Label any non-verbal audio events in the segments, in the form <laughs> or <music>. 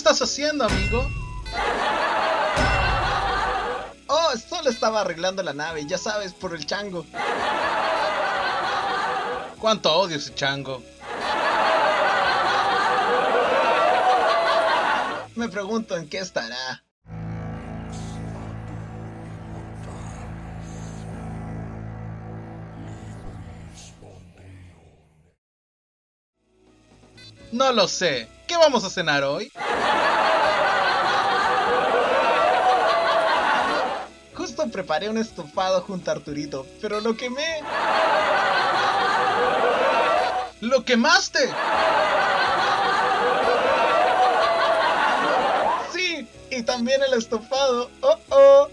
estás haciendo, amigo? Oh, solo estaba arreglando la nave, ya sabes, por el chango. Cuánto odio ese chango. Me pregunto en qué estará. No lo sé. ¿Qué vamos a cenar hoy? Preparé un estofado junto a Arturito, pero lo quemé. ¡Lo quemaste! Sí, y también el estofado. Oh, oh.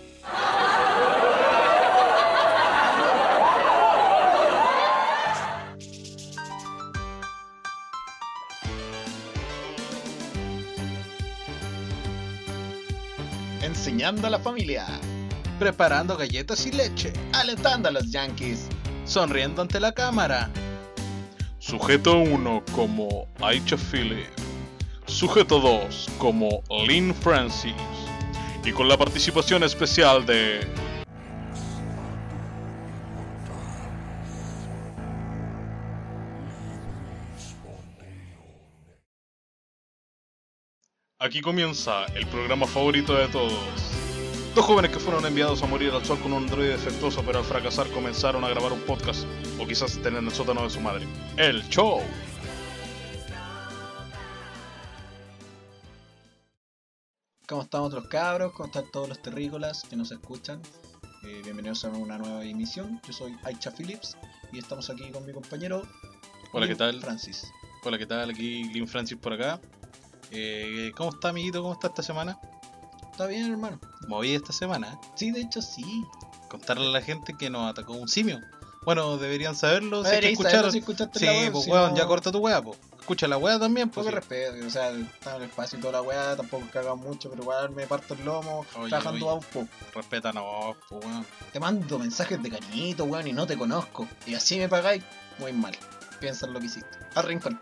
Enseñando a la familia, Preparando galletas y leche. alentando a los yankees. Sonriendo ante la cámara. Sujeto 1 como Aicha Philip. Sujeto 2 como Lynn Francis. Y con la participación especial de... Aquí comienza el programa favorito de todos. Dos jóvenes que fueron enviados a morir al sol con un androide defectuoso, pero al fracasar comenzaron a grabar un podcast, o quizás en el sótano de su madre. El show. ¿Cómo están otros cabros? ¿Cómo están todos los terrícolas que nos escuchan? Eh, bienvenidos a una nueva emisión. Yo soy Aicha Phillips y estamos aquí con mi compañero. Hola, ¿qué Lin tal? Francis. Hola, ¿qué tal? Aquí Lynn Francis por acá. Eh, ¿Cómo está, amiguito? ¿Cómo está esta semana? ¿Está bien, hermano? Moví esta semana, ¿eh? Sí, de hecho sí. Contarle a la gente que nos atacó un simio. Bueno, deberían saberlo. Si Deberíais saberlo escucharon. si escuchaste Sí, la web, pues si weón, no- ya corta tu wea, pues. Escucha la wea también, Poco pues. sí. respeto, o sea, está en el espacio y toda la weá, tampoco caga mucho, pero igual me parto el lomo, Oye, trabajando a un poco. Respétanos, pues weón. Te mando mensajes de cariñito, weón, y no te conozco. Y así me pagáis, muy mal. Piensa en lo que hiciste. Al rincón.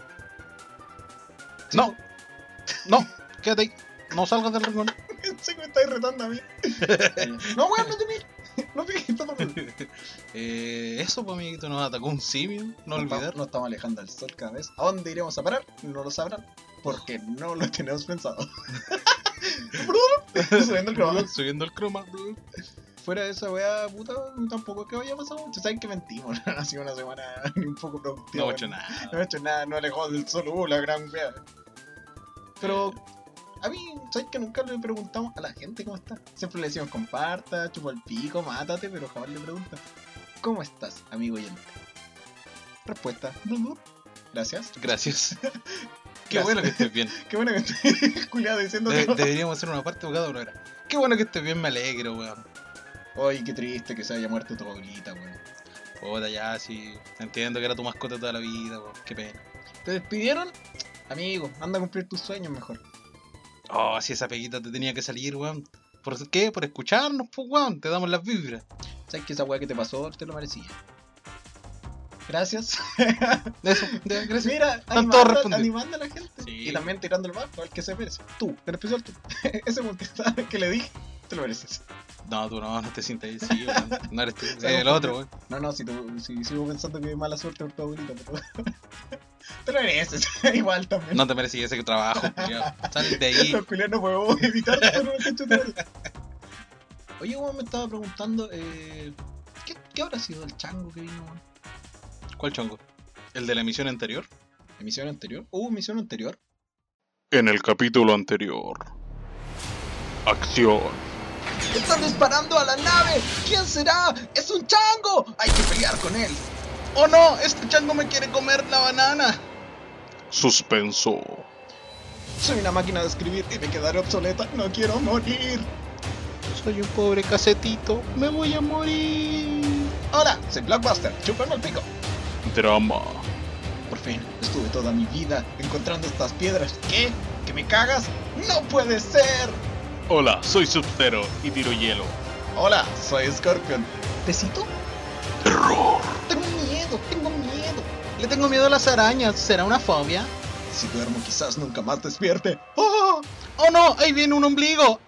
Sí, No. No, quédate ahí. No salgas del rincón. <laughs> Sé que me estáis retando a mí. <laughs> no, weón, no te mires. No todo bien. <laughs> eh, eso, pues, amiguito, nos atacó un simio. No Nos olvidar. estamos- Nos estamos alejando del sol cada vez. ¿A dónde iremos a parar? No lo sabrán. Porque no lo tenemos pensado. Subiendo el croma. Subiendo el croma. Fuera de esa weá, puta, tampoco es que vaya a pasar mucho. Saben que mentimos. No ha sido una semana ni un poco productiva. No he hecho nada. No he hecho nada, no alejado del sol. Uh, la gran weá. Pero a mí, ¿sabes que nunca le preguntamos a la gente cómo está? Siempre le decimos comparta, chupa el pico, mátate, pero jamás le preguntan ¿Cómo estás, amigo oyente? Respuesta. Gracias. Gracias. <laughs> Qué <laughs> Gracias. bueno que estés bien. <laughs> Qué bueno que estoy culiado diciendo De- deberíamos hacer una parte de cada uno. Qué bueno que estés bien, me alegro, weón. Ay, qué triste que se haya muerto tu abuelita, weón. Puta, ya, sí. Entiendo que era tu mascota toda la vida, weón. Qué pena. ¿Te despidieron? Amigo, anda a cumplir tus sueños mejor. Oh, si esa peguita te tenía que salir, weón. ¿Por qué? Por escucharnos, pues, weón. Te damos las vibras. ¿Sabes que esa weá que te pasó te lo merecía? Gracias. <laughs> Eso, gracias. Mira, animando, animando a la gente. Sí. Y también tirando el marco al que se merece. Tú, en especial tú. Ese multitask que le dije, te lo mereces. No, tú no, no te sientas así. No eres tú, Sabemos el otro, weón. No, no, si, tú, si sigo pensando que es mala suerte por tu abuelita, pero. <laughs> te lo mereces. <laughs> Igual también. No te merecías ese trabajo, culiao. Sal de ahí. Los culiados no podemos <laughs> evitar de madre. Oye, weón, me estaba preguntando, eh, ¿qué, ¿qué habrá sido el chango que vino? weón? ¿Cuál chongo? ¿El de la emisión anterior? ¿Emisión anterior? ¿Hubo emisión anterior? En el capítulo anterior. Acción. ¡Están disparando a la nave! ¿Quién será? ¡Es un chango! ¡Hay que pelear con él! ¡Oh no! ¡Este chango me quiere comer la banana! Suspenso. Soy una máquina de escribir y me quedaré obsoleta. No quiero morir. Soy un pobre casetito. Me voy a morir. Hola, soy Blockbuster. Chúpame el pico. Drama. Por fin, estuve toda mi vida encontrando estas piedras. ¿Qué? ¿Que me cagas? ¡No puede ser! Hola, soy Sub-Zero y tiro hielo. Hola, soy Scorpion. ¿Tecito? Terror. Tengo miedo, tengo miedo. Le tengo miedo a las arañas. ¿Será una fobia? Si duermo, quizás nunca más despierte. ¡Oh! ¡Oh no! ¡Ahí viene un ombligo!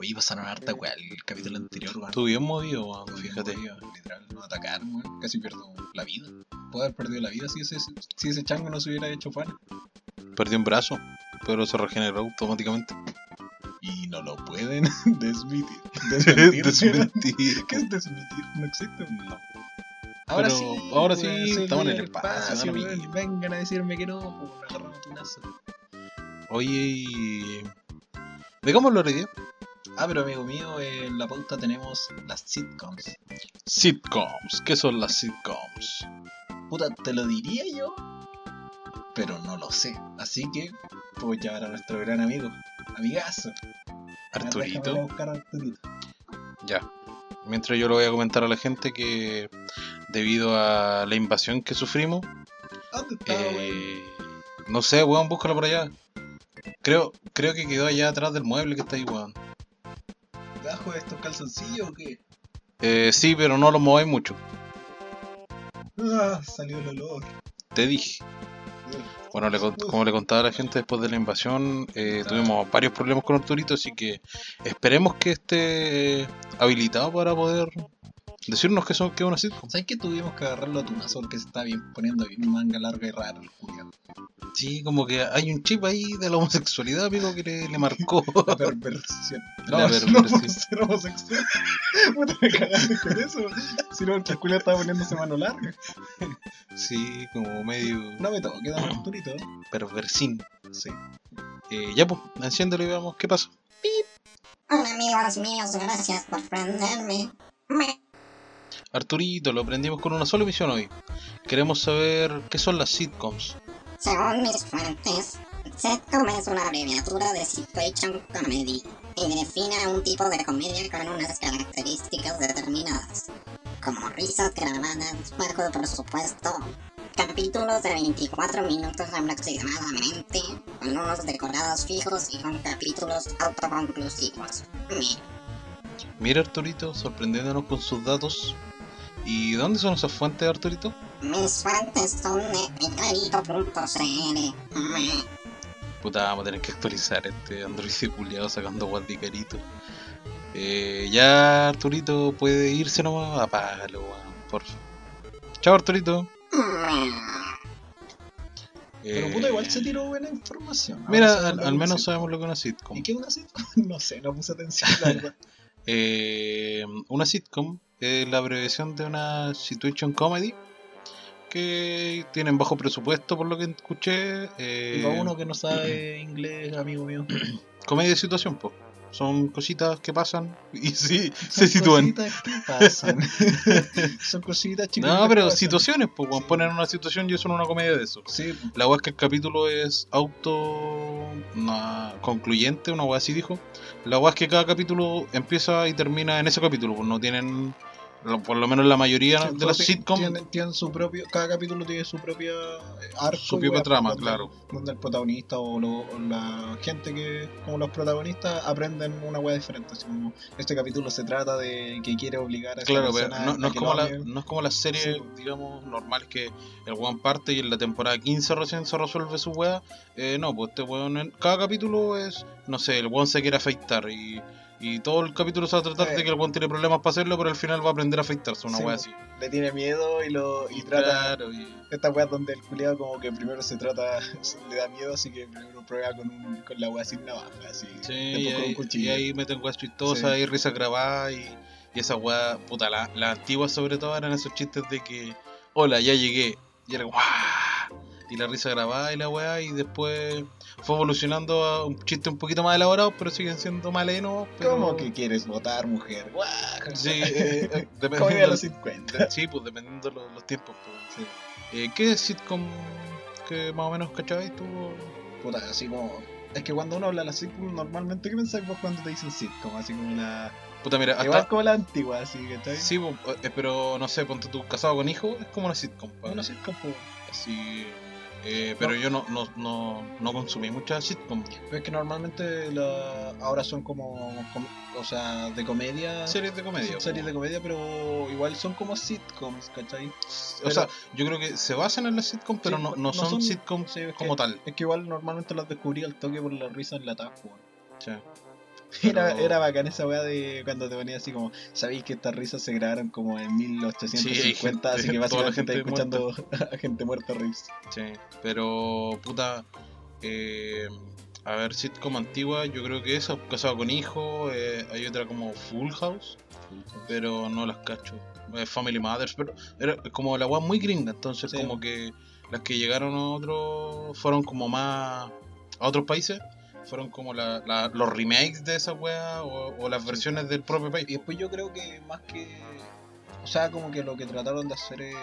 Oye, pasaron harta weá el capítulo anterior, weón. Estuvo bien movido, weón, fíjate. Literal, nos atacaron, weón. Casi pierdo la vida. Puedo haber perdido la vida si ese, si ese chango no se hubiera hecho fan. Perdió un brazo, pero se regeneró automáticamente. Y no lo pueden <laughs> desmitir. Desmentir. Desmentir. ¿Qué es desmitir? No existe. No. Ahora Pero sí, ahora weón, sí, estamos en el espacio, amigo. Vengan a decirme que no, pues. Oye. ¿De cómo lo heredé? Ah, pero amigo mío, en la pauta tenemos las sitcoms. Sitcoms. ¿Qué son las sitcoms? Puta, te lo diría yo, pero no lo sé. Así que puedo llamar a nuestro gran amigo, amigazo. A Arturito. buscar a Arturito. Ya. Mientras yo le voy a comentar a la gente que debido a la invasión que sufrimos, ¿Dónde está, weón? eh, no sé, weón, búscalo por allá. Creo, creo que quedó allá atrás del mueble que está ahí, weón. ¿Debajo de estos calzoncillos o qué? Eh, sí, pero no lo mováis mucho. Ah, salió el olor. Te dije. Bueno, le como le contaba a la gente después de la invasión, eh, tuvimos varios problemas con Arturito, así que esperemos que esté habilitado para poder decirnos que, son, que es una sitcom. ¿Sabes que tuvimos que agarrarlo a tunazo porque se está bien poniendo bien manga larga y raro el culiao? Sí, como que hay un chip ahí de la homosexualidad, amigo, que le, le marcó. <laughs> La perversión. La No, perversión. no por ser homosexual. <laughs> Puta, me cagaste con eso. Si no, el culiao estaba poniéndose mano larga. sí, como medio No me toques, dame Arturito. perversin. Sí. Eh, ya pues, enciéndelo y veamos qué pasa. Hola amigos míos, gracias por prenderme. Me Arturito, lo aprendimos con una sola misión hoy. Queremos saber qué son las sitcoms. Según mis fuentes, sitcom es una abreviatura de situation comedy y define a un tipo de comedia con unas características determinadas, como risas grabadas, bajo presupuesto, capítulos de 24 minutos aproximadamente, con unos decorados fijos y con capítulos autoconclusivos. Mira Arturito, sorprendiéndonos con sus datos. ¿Y dónde son esas fuentes, Arturito? Mis fuentes son de Puta, vamos a tener que actualizar este Android culiado sacando guas de carito. Eh, ya Arturito puede irse nomás, apágalo, weón, por favor. Chao Arturito. Pero Eh, puta, igual se tiró buena información. Mira, al, menos sabemos lo que es una sitcom. ¿Y qué es una sitcom? <laughs> No sé, no puse atención, la verdad. <laughs> Eh, una sitcom es la abreviación de una situation comedy que tienen bajo presupuesto, por lo que escuché. eh, Y para uno que no sabe <clears throat> inglés, amigo mío. <clears throat> Comedia de situación, pues. Son cositas que pasan <laughs> y sí, Son se sitúan. cositas que pasan. <laughs> Son cositas chicas. No, pero situaciones, pues, cuando ponen una situación y es una comedia de eso. Sí, La weá es que el capítulo es auto no, concluyente, una weá así dijo. La weá es que cada capítulo empieza y termina en ese capítulo, pues no tienen, por lo menos la mayoría de las sitcoms, Tienen, tienen su propio, cada capítulo tiene su propia eh, arco. su propia trama, donde- claro. Donde el protagonista o, lo- o la gente que, como los protagonistas, aprenden una weá diferente. Así como este capítulo se trata de que quiere obligar a Claro, pero no, no es como la, no es como las series, Sí. digamos, normales que el weón parte y en la temporada 15 recién se resuelve su weá. Eh, no, pues este weón, en cada capítulo es, no sé, el weón se quiere afeitar y, y todo el capítulo se va a tratar Eh. de que el weón tiene problemas para hacerlo, pero al final va a aprender a afeitarse, una Sí, weá así. Le tiene miedo y lo y trata Claro, y- esta weá donde el culiado como que primero se trata, <laughs> le da miedo, así que primero prueba con, un, con la weá sin navaja, así. Sí, y ahí, cuchillo. y ahí meten weas chistosas Sí. y risas grabadas y, y esa wea, puta, la- las antiguas sobre todo eran esos chistes de que, hola, ya llegué, y era como, "Ah", y la risa grabada y la weá, y después fue evolucionando a un chiste un poquito más elaborado, pero siguen siendo malenos. Pero... ¿Cómo que quieres votar, mujer? ¡Guau! Sí, eh, <laughs> eh, de dependiendo, los 50. <laughs> sí, pues dependiendo los, los tiempos. pues. Eh, ¿Qué sitcom que más o menos cachabas tú? Puta, así como. Es que cuando uno habla de la sitcom, normalmente, ¿qué pensáis vos cuando te dicen sitcom? Así como la. Puta, mira, hasta, Igual como la antigua, así que está Sí, po, eh, pero no sé, ponte tú casado con hijo, es como una sitcom. Una sitcom, pues. Así. Eh, pero yo no, no, no, no consumí muchas sitcom. Pero es que normalmente la, ahora son como, com- o sea, de comedia. Series de comedia. Series de comedia, pero igual son como sitcoms, ¿cachai? O sea, yo creo que se basan en las sitcom, pero Sí, no, no son, son- sitcoms Sí, es que- como tal. Es que igual normalmente las descubrí al toque por la risa en la tapa. Sí. <laughs> Era, Pero- era bacán esa weá de cuando te ponía así como, sabéis que estas risas se grabaron como en 1850, Sí, así que <laughs> básicamente gente estáis escuchando <laughs> a gente muerta reírse. Sí, pero puta, eh, a ver, sitcom antigua, yo creo que esa, Casado con Hijo, eh, hay otra como Full House, pero no las cacho. Eh, Family Mothers, pero era como la weá muy gringa, entonces Sí. como que las que llegaron a otros fueron como más a otros países, fueron como la, los remakes de esa weá o, o las versiones del propio país. Y después yo creo que más que. O sea, como que lo que trataron de hacer es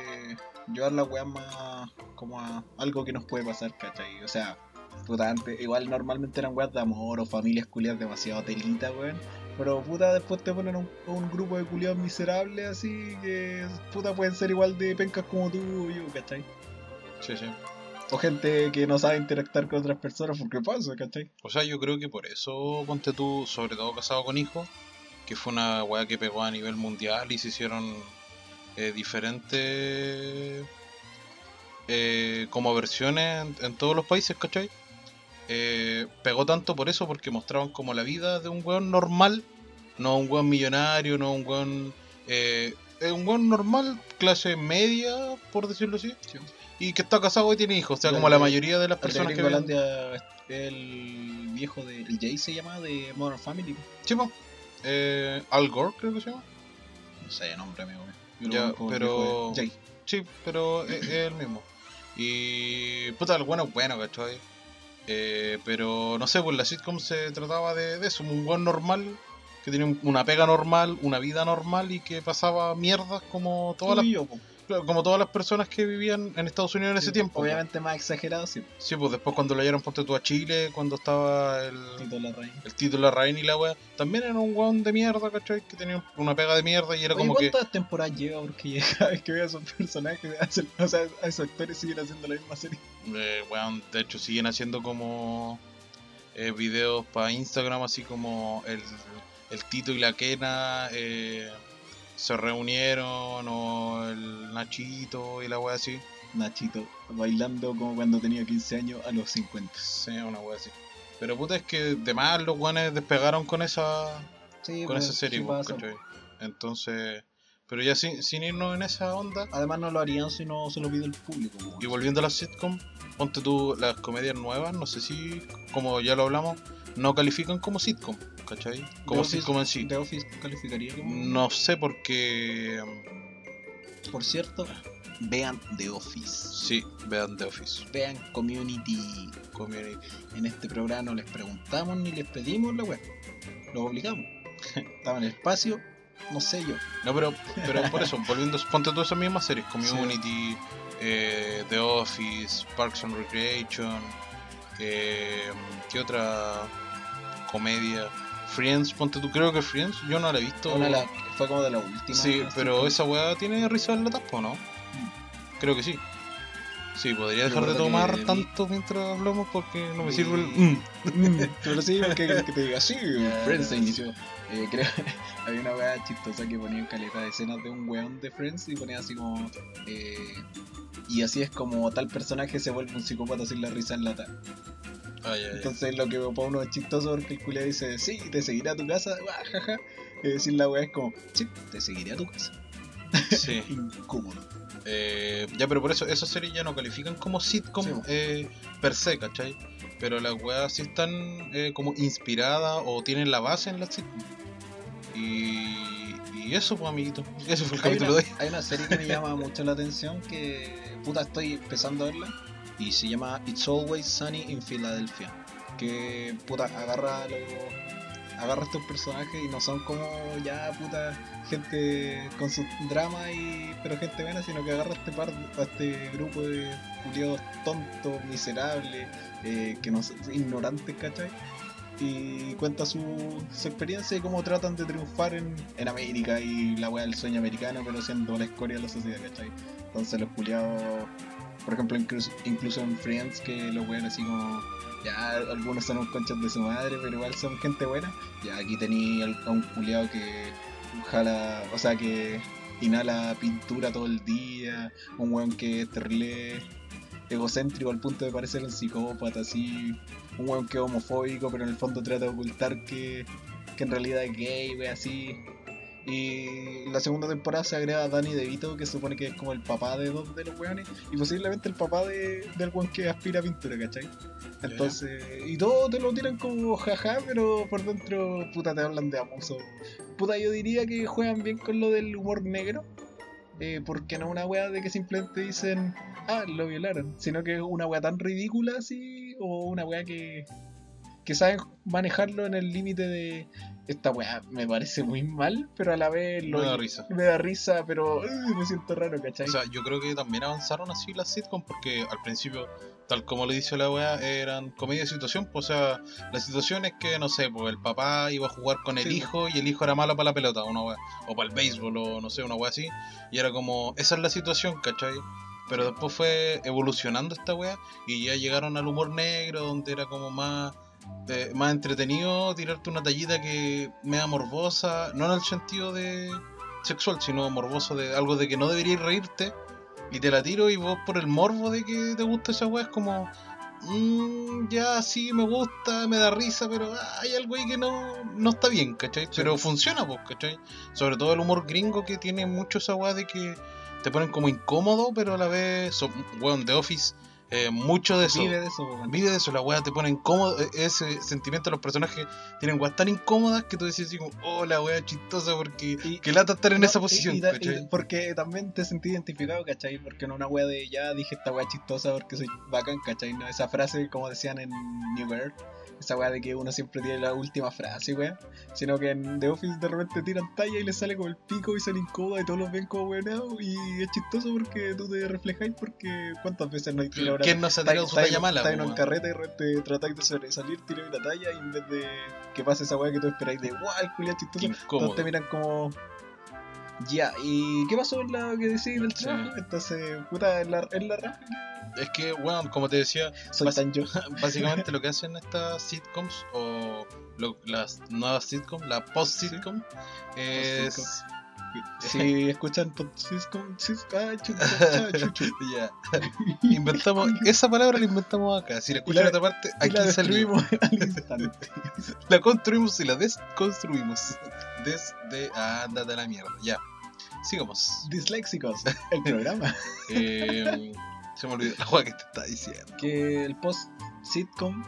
llevar la weá más como a algo que nos puede pasar, ¿cachai? O sea, puta, antes, igual normalmente eran weas de amor o familias culiadas demasiado telita, weón. Pero puta, después te ponen un, un grupo de culiados miserables así que puta pueden ser igual de pencas como tú o yo, ¿cachai? Sí, sí. O gente que no sabe interactuar con otras personas porque pasa, ¿cachai? O sea, yo creo que por eso, ponte tú, sobre todo casado con hijos, que fue una weá que pegó a nivel mundial y se hicieron eh, diferentes eh, como versiones en, en todos los países, ¿cachai? Eh, pegó tanto por eso, porque mostraban como la vida de un weón normal, no un weón millonario, no un weón... Eh, un weón normal, clase media, por decirlo así, y que está casado y tiene hijos, o sea, como la mayoría de las personas que ven... El viejo de. El Jay se llama de Modern Family. Po. Eh, Al Gore, creo que se llama. No sé, nombre amigo. Yo Ya, pero- Jay. Sí, pero es, es el mismo. Y. Puta, el bueno es bueno, ¿cachai? Eh, pero no sé, pues la sitcom se trataba de, de eso, un buen normal que tenía un- una pega normal, una vida normal y que pasaba mierdas como todas las como todas las personas que vivían en Estados Unidos en ese Sí, tiempo. Obviamente más exagerado, sí. Sí, pues después cuando lo hallaron ponte tú a Chile, cuando estaba el, Larraín. el título y la wea, también era un weón de mierda, ¿cachai? Que tenía una pega de mierda y era Oye, como que. ¿cuántas temporadas lleva? Porque <laughs> cada vez que veo a esos personajes, hacen- o sea, a esos actores siguen haciendo la misma serie. Eh, weón, de hecho siguen haciendo como eh, videos para Instagram, así como el, el Tito y la Kena eh, se reunieron, o el Nachito y la wea así. Nachito, bailando como cuando tenía 15 años a los 50. Sí, una wea así. Pero puta, es que de más los weones despegaron con esa, Sí, con pues, esa serie, sí pues. Entonces, pero ya sin, sin irnos en esa onda, Además no lo harían si no se lo pide el público. po. y volviendo a las sitcom, ponte tú las comedias nuevas, no sé si, como ya lo hablamos, no califican como sitcom, ¿cachai? Como The Office- sitcom en sí. The Office calificaría como... No sé porque Por cierto, vean The Office. sí, vean The Office Vean Community. Community. En este programa no les preguntamos ni les pedimos la web. Los obligamos. <laughs> Estaba en el espacio, no sé yo. No, pero, pero por eso, volviendo, ponte tú esas mismas series, Community, eh, The Office, Parks and Recreation, eh, ¿qué otra comedia? Friends, ponte tú, creo que Friends, yo no la he visto. Una fue como de la última. Sí, pero esa weá tiene risa en la tapa, ¿o ¿no? Creo que sí. Sí, podría dejar de tomar que tanto mientras hablamos porque no me sirve el... Mm. <laughs> Mm, pero sí, que, que te diga, sí, <laughs> Ya, Friends se inició. Eh, creo, <laughs> había una weá chistosa que ponía en caleta de escenas de un weón de Friends y ponía así como. eh, y así es como tal personaje se vuelve un psicópata sin la risa en lata. Ay, ay, ay. Entonces lo que para uno es chistoso porque el dice, sí, te seguiré a tu casa, <laughs> jaja. Y decir la weá es como, sí, te seguiré a tu casa. Sí. <laughs> Incómodo. Eh, ya, pero por eso esas series ya no califican como sitcom Sí. eh, per se, ¿cachai? Pero las weas sí están eh, como inspiradas o tienen la base en las sitcom. Y, y eso, pues, amiguito. Eso fue el capítulo de hoy. hay una serie que me llama mucho la atención que puta estoy empezando a verla y se llama It's Always Sunny in Philadelphia. Que puta agarra a los agarra estos personajes y no son como ya puta gente con sus dramas y pero gente buena, sino que agarra este par a este grupo de culiados tontos, miserables, eh, que no ignorantes, ¿cachai? y cuenta su, su experiencia y cómo tratan de triunfar en, en América y la weá del sueño americano, pero siendo la escoria de la sociedad, ¿cachai? Entonces los culiados Por ejemplo, incluso, en Friends, que los weones así como. Ya, algunos son unos conchas de su madre, pero igual son gente buena. Ya, aquí tenía a un culiado que jala, o sea, que inhala pintura todo el día. Un weón que es terrible egocéntrico al punto de parecer un psicópata, así. Un weón que es homofóbico, pero en el fondo trata de ocultar que, que en realidad es gay, wey, así. Y la segunda temporada se agrega a Danny DeVito, que se supone que es como el papá de dos de los weones, y posiblemente el papá de, del weón que aspira a pintura, ¿cachai? Entonces, y todos te lo tiran como jaja, pero por dentro, puta, te hablan de abuso. Puta, yo diría que juegan bien con lo del humor negro, eh, porque no una wea de que simplemente dicen, ah, lo violaron, sino que es una wea tan ridícula así, o una wea que, que saben manejarlo en el límite de esta weá me parece muy mal, pero a la vez lo, Me da risa. me da risa, pero uh, me siento raro, ¿cachai? O sea, yo creo que también avanzaron así las sitcoms porque al principio, tal como le dice la weá, eran comedia de situación. Pues, o sea, la situación es que, no sé, pues el papá iba a jugar con el Sí, hijo y el hijo era malo para la pelota, una weá, o para el béisbol, o no sé, una weá así. Y era como, esa es la situación, ¿cachai? Pero después fue evolucionando esta weá y ya llegaron al humor negro, donde era como más, eh, más entretenido tirarte una tallita que me da morbosa, no en el sentido de sexual, sino morboso de algo de que no deberías reírte y te la tiro y vos por el morbo de que te gusta esa weá es como "Mm, ya sí me gusta, me da risa, pero hay algo ahí que no, no está bien, ¿cachai? Pero funciona, pues, ¿cachai? Sobre todo el humor gringo que tiene mucho esa weá de que te ponen como incómodo, pero a la vez, son, weón, The Office, eh, mucho de eso. Vive de eso. Vive de eso, la weá te pone incómodo, e- ese sentimiento de los personajes tienen weas tan incómodas que tú decís así como, oh la wea chistosa porque Y- que lata estar en No, esa posición, porque también te sentí identificado, ¿cachai? Porque no una wea de ya dije esta wea chistosa porque soy bacán, ¿cachai? No, esa frase, como decían en New Girl, esa wea de que uno siempre tiene la última frase, wea. Sino que en The Office de repente tiran talla y les sale como el pico y salen incómodos y todos los ven como weonados. Y es chistoso porque tú te reflejáis porque cuántas veces no hay tirado una ¿Quién no se ha tirado su talla mala? Estáis en un weón? carrete y de repente tratáis de sobresalir, tiráis una talla y en vez de que pase esa wea que tú esperáis de guau, el chistoso, todos te miran como. Ya, ¿y qué pasó en la que decís del Sí. trabajo? Entonces, puta, en la, en la raja, Es que, weón, como te decía, soy Bas- tan yo. <laughs> básicamente lo que hacen estas sitcoms o lo- las nuevas sitcoms, la post-sitcom, es... Si escuchan Podsiscom, ah. Ya. Inventamos, <laughs> esa palabra la inventamos acá. Si la escuchan en otra parte, aquí la al instante. La construimos y la desconstruimos. Desde. Ándate a la mierda. Ya. Sigamos. Disléxicos, el programa. <laughs> Eh, se me olvidó la juega que te está diciendo. Que el post-sitcom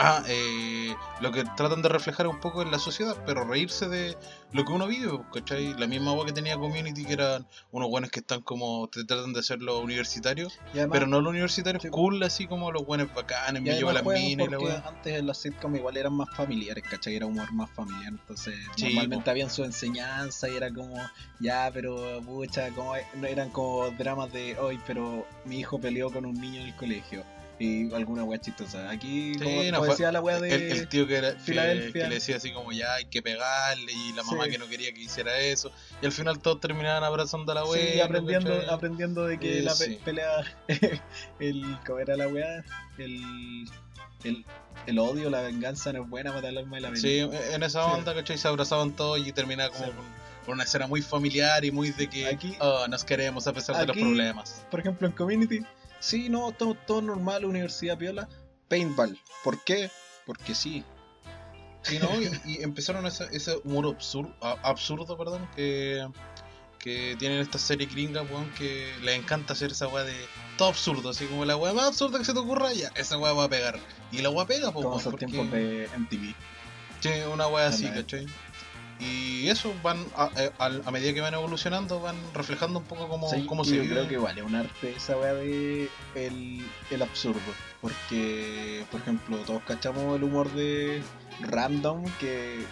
Ah, eh, lo que tratan de reflejar un poco en la sociedad, pero reírse de lo que uno vive, ¿cachai? La misma agua que tenía Community, que eran unos buenos que están como, te tratan de hacer los universitarios, además, pero no los universitarios Sí. cool, así como los buenos bacanes, me llevo las minas y la weá. antes en los sitcoms igual eran más familiares, ¿cachai? Era humor más familiar, entonces Sí, normalmente po. habían su enseñanza y era como, ya, pero pucha, como, no eran como dramas de hoy, pero mi hijo peleó con un niño en el colegio y alguna wea chistosa. Aquí, Sí, como, no, como decía la wea de... El, el tío que, era, que, Filadelfia. que le decía así como ya hay que pegarle y la mamá Sí. que no quería que hiciera eso y al final todos terminaban abrazando a la Sí, abuela aprendiendo, ¿cachai? aprendiendo de que Eh, la pe- sí. pelea, <laughs> el, ¿cómo era la weá? El, el, el odio, la venganza no es buena para el alma de la Sí, en esa Sí. onda, ¿cachai? Se abrazaban todos y terminaba como Sí. con, con una escena muy familiar y muy de que Aquí- "Oh, nos queremos a pesar de los aquí- problemas. Por ejemplo, en Community, sí, no, todo, todo normal, universidad piola, paintball. ¿Por qué? Porque sí. Sí, ¿no? Y, y empezaron ese, ese humor absurdo, absurdo perdón, que, que tienen estas series gringas, weón, que les encanta hacer esa weá de todo absurdo, así como la weá más absurda que se te ocurra, ya, esa weá va a pegar. Y la weá pega, Como esos porque- tiempos de MTV. Sí, una weá así. ¿cachai? Y eso van a, eh, a medida que van evolucionando, van reflejando un poco cómo, Sí, cómo se yo vive. creo que vale un arte esa weá de el, el absurdo. Porque, por ejemplo, todos cachamos el humor de Random que,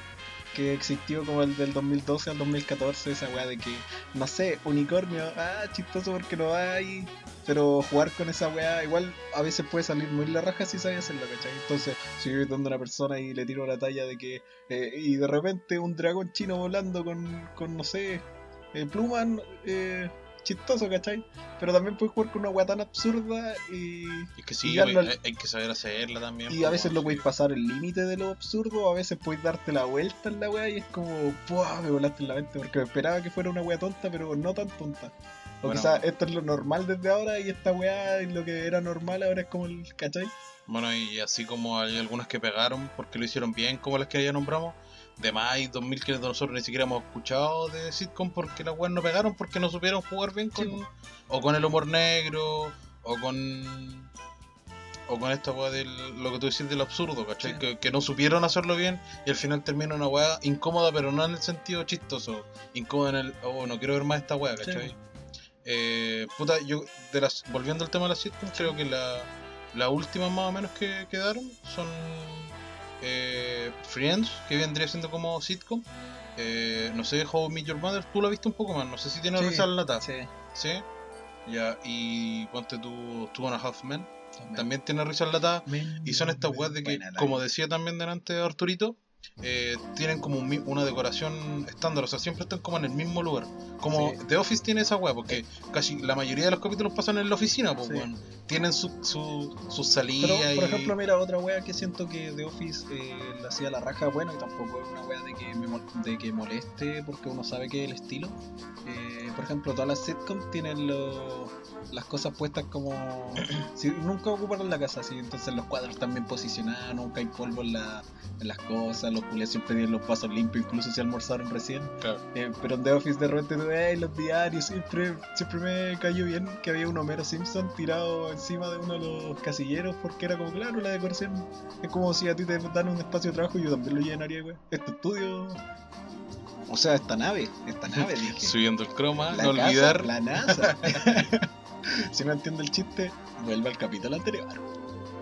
que existió como el del 2012 al 2014, esa weá de que, no sé, unicornio, ah, chistoso porque no hay. Pero jugar con esa weá igual a veces puede salir muy la raja si sabes hacerlo, ¿cachai? Entonces, si yo donde una persona y le tiro la talla de que, eh, y de repente un dragón chino volando con, con no sé, eh, plumas, eh, chistoso, ¿cachai? Pero también puedes jugar con una weá tan absurda y, Es que sí, lo- hay, que saber hacerla también. y a veces lo podéis pasar el límite de lo absurdo, a veces podéis darte la vuelta en la weá y es como, ¡puah! Me volaste en la mente porque me esperaba que fuera una weá tonta, pero no tan tonta. O Bueno. quizás esto es lo normal desde ahora y esta weá es lo que era normal ahora es como el, ¿cachai? Bueno, y así como hay algunas que pegaron porque lo hicieron bien, como las que ya nombramos, de más hay 2000 que nosotros ni siquiera hemos escuchado de sitcom porque las weas no pegaron porque no supieron jugar bien con. Sí, o con el humor negro, o con. O con esta wea del. lo que tú decís del absurdo, ¿cachai? Sí. Que, que no supieron hacerlo bien y al final termina una wea incómoda, pero no en el sentido chistoso. Incómoda en el. oh, no quiero ver más esta wea, ¿cachai? Sí. Eh, puta, yo, de las, volviendo al tema de las sitcoms, creo que la, las últimas más o menos que quedaron son eh, Friends, que vendría siendo como sitcom. Eh, no sé, How I Met Your Mother, tú la viste un poco más, no sé si tiene Sí, risa la nata. Sí, ¿Sí? Ya, y ponte tú Two and a Half Men, también. también tiene risa enlatada. Y son estas weas de que, la- como decía también delante Arturito, eh, tienen como un una decoración estándar, o sea, siempre están como en el mismo lugar. Como Sí. The Office tiene esa wea, porque casi la mayoría de los capítulos pasan en la oficina, pues, Sí. weón. Tienen su, su, sus Pero, salidas por ejemplo, mira, otra wea que siento que The Office eh, la hacía la raja, bueno, y tampoco es una wea de que, me de que moleste porque uno sabe que es el estilo. Eh, por ejemplo, todas las sitcoms tienen las cosas puestas como. <coughs> si, nunca ocuparon la casa, así, entonces los cuadros están bien posicionados, nunca hay polvo en, la- en las cosas, los culiados siempre tienen los vasos limpios, incluso si almorzaron recién. Claro. Eh, pero en The Office de repente ves los diarios, siempre, siempre me cayó bien que había un Homero Simpson tirado encima de uno de los casilleros porque era como, claro, la decoración es como si a ti te dan un espacio de trabajo y yo también lo llenaría, güey. Este estudio... O sea, esta nave, esta nave, dije. <laughs> Subiendo el croma, La no casa, olvidar... La NASA. <laughs> <laughs> si no entiende el chiste, vuelve al capítulo anterior.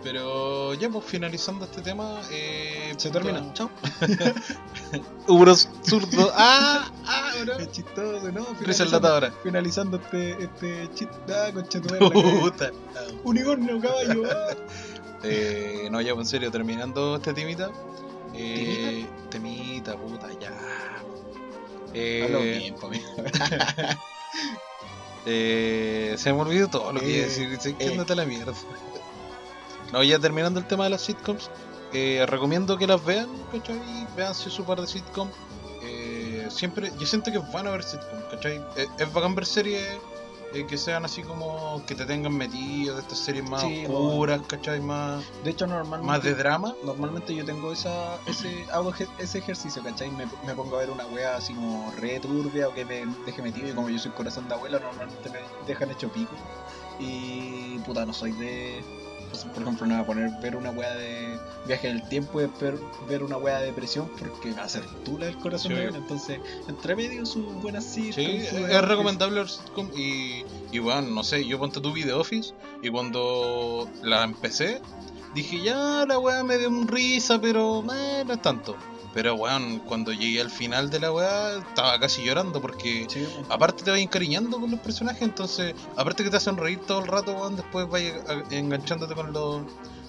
Pero ya, pues finalizando este tema... Eh, Se termina. Chao. <laughs> Ubros zurdo. <laughs> ¡Ah! ¡Ah, bro! Qué chistoso, ¿no? Finalizando, ahora. finalizando este, este chiste. Ah, concha. Puta. <laughs> Unicornio, caballo. ah. Eh, no, ya, pues, en serio, terminando este temita. Eh, temita, puta, ya. Eh, eh, se me olvidó todo lo que iba a Eh, decir. Se eh. la mierda. No, ya terminando el tema de las sitcoms, eh, recomiendo que las vean, ¿cachai? Vean si su par de sitcom. Eh, siempre, yo siento que es bueno ver sitcom, ¿cachai? Eh, es bacán ver series que sean así como que te tengan metido de estas series más Sí, oscuras, ¿cachai? Más, De hecho, normalmente. más de drama. Normalmente yo tengo esa, ese, hago ese ejercicio, ¿cachai? Me, me pongo a ver una wea así como re turbia o que me deje metido y como yo soy corazón de abuela, normalmente me dejan hecho pico. Y puta, no soy de... por ejemplo, no voy a poner ver una wea de viaje en el tiempo y ver, ver una wea de depresión porque va a ser tula el corazón Sí, de abuela. Entonces, entre medio sus buenas Sí, sitcoms, es, recomendable y bueno, no sé, yo ponte tu video Office y cuando la empecé dije ya la weá me dio un risa, pero eh, no es tanto. Pero weón, cuando llegué al final de la weá estaba casi llorando porque Sí, aparte te vas encariñando con los personajes, entonces aparte que te hacen reír todo el rato, weón, después vas enganchándote con los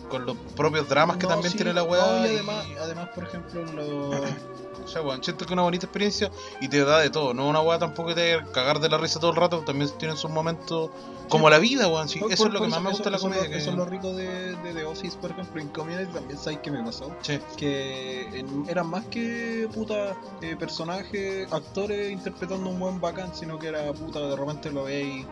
con los propios dramas que No, también sí, tiene la weá. no, y y- además, además, por ejemplo, lo... <clears throat> o sea, weón, siento que es una bonita experiencia y te da de todo. No una weá tampoco que te cagar de la risa todo el rato, también tienen sus momentos como la vida, weón. Sí, Por- eso por- es lo que más me eso- gusta de la eso comedia. que- Eso es lo rico de, de The Office, por ejemplo, en Community también sabes que me pasó. Que en- eran más que puta eh, personajes, actores interpretando un buen bacán, sino que era puta, de repente lo veis.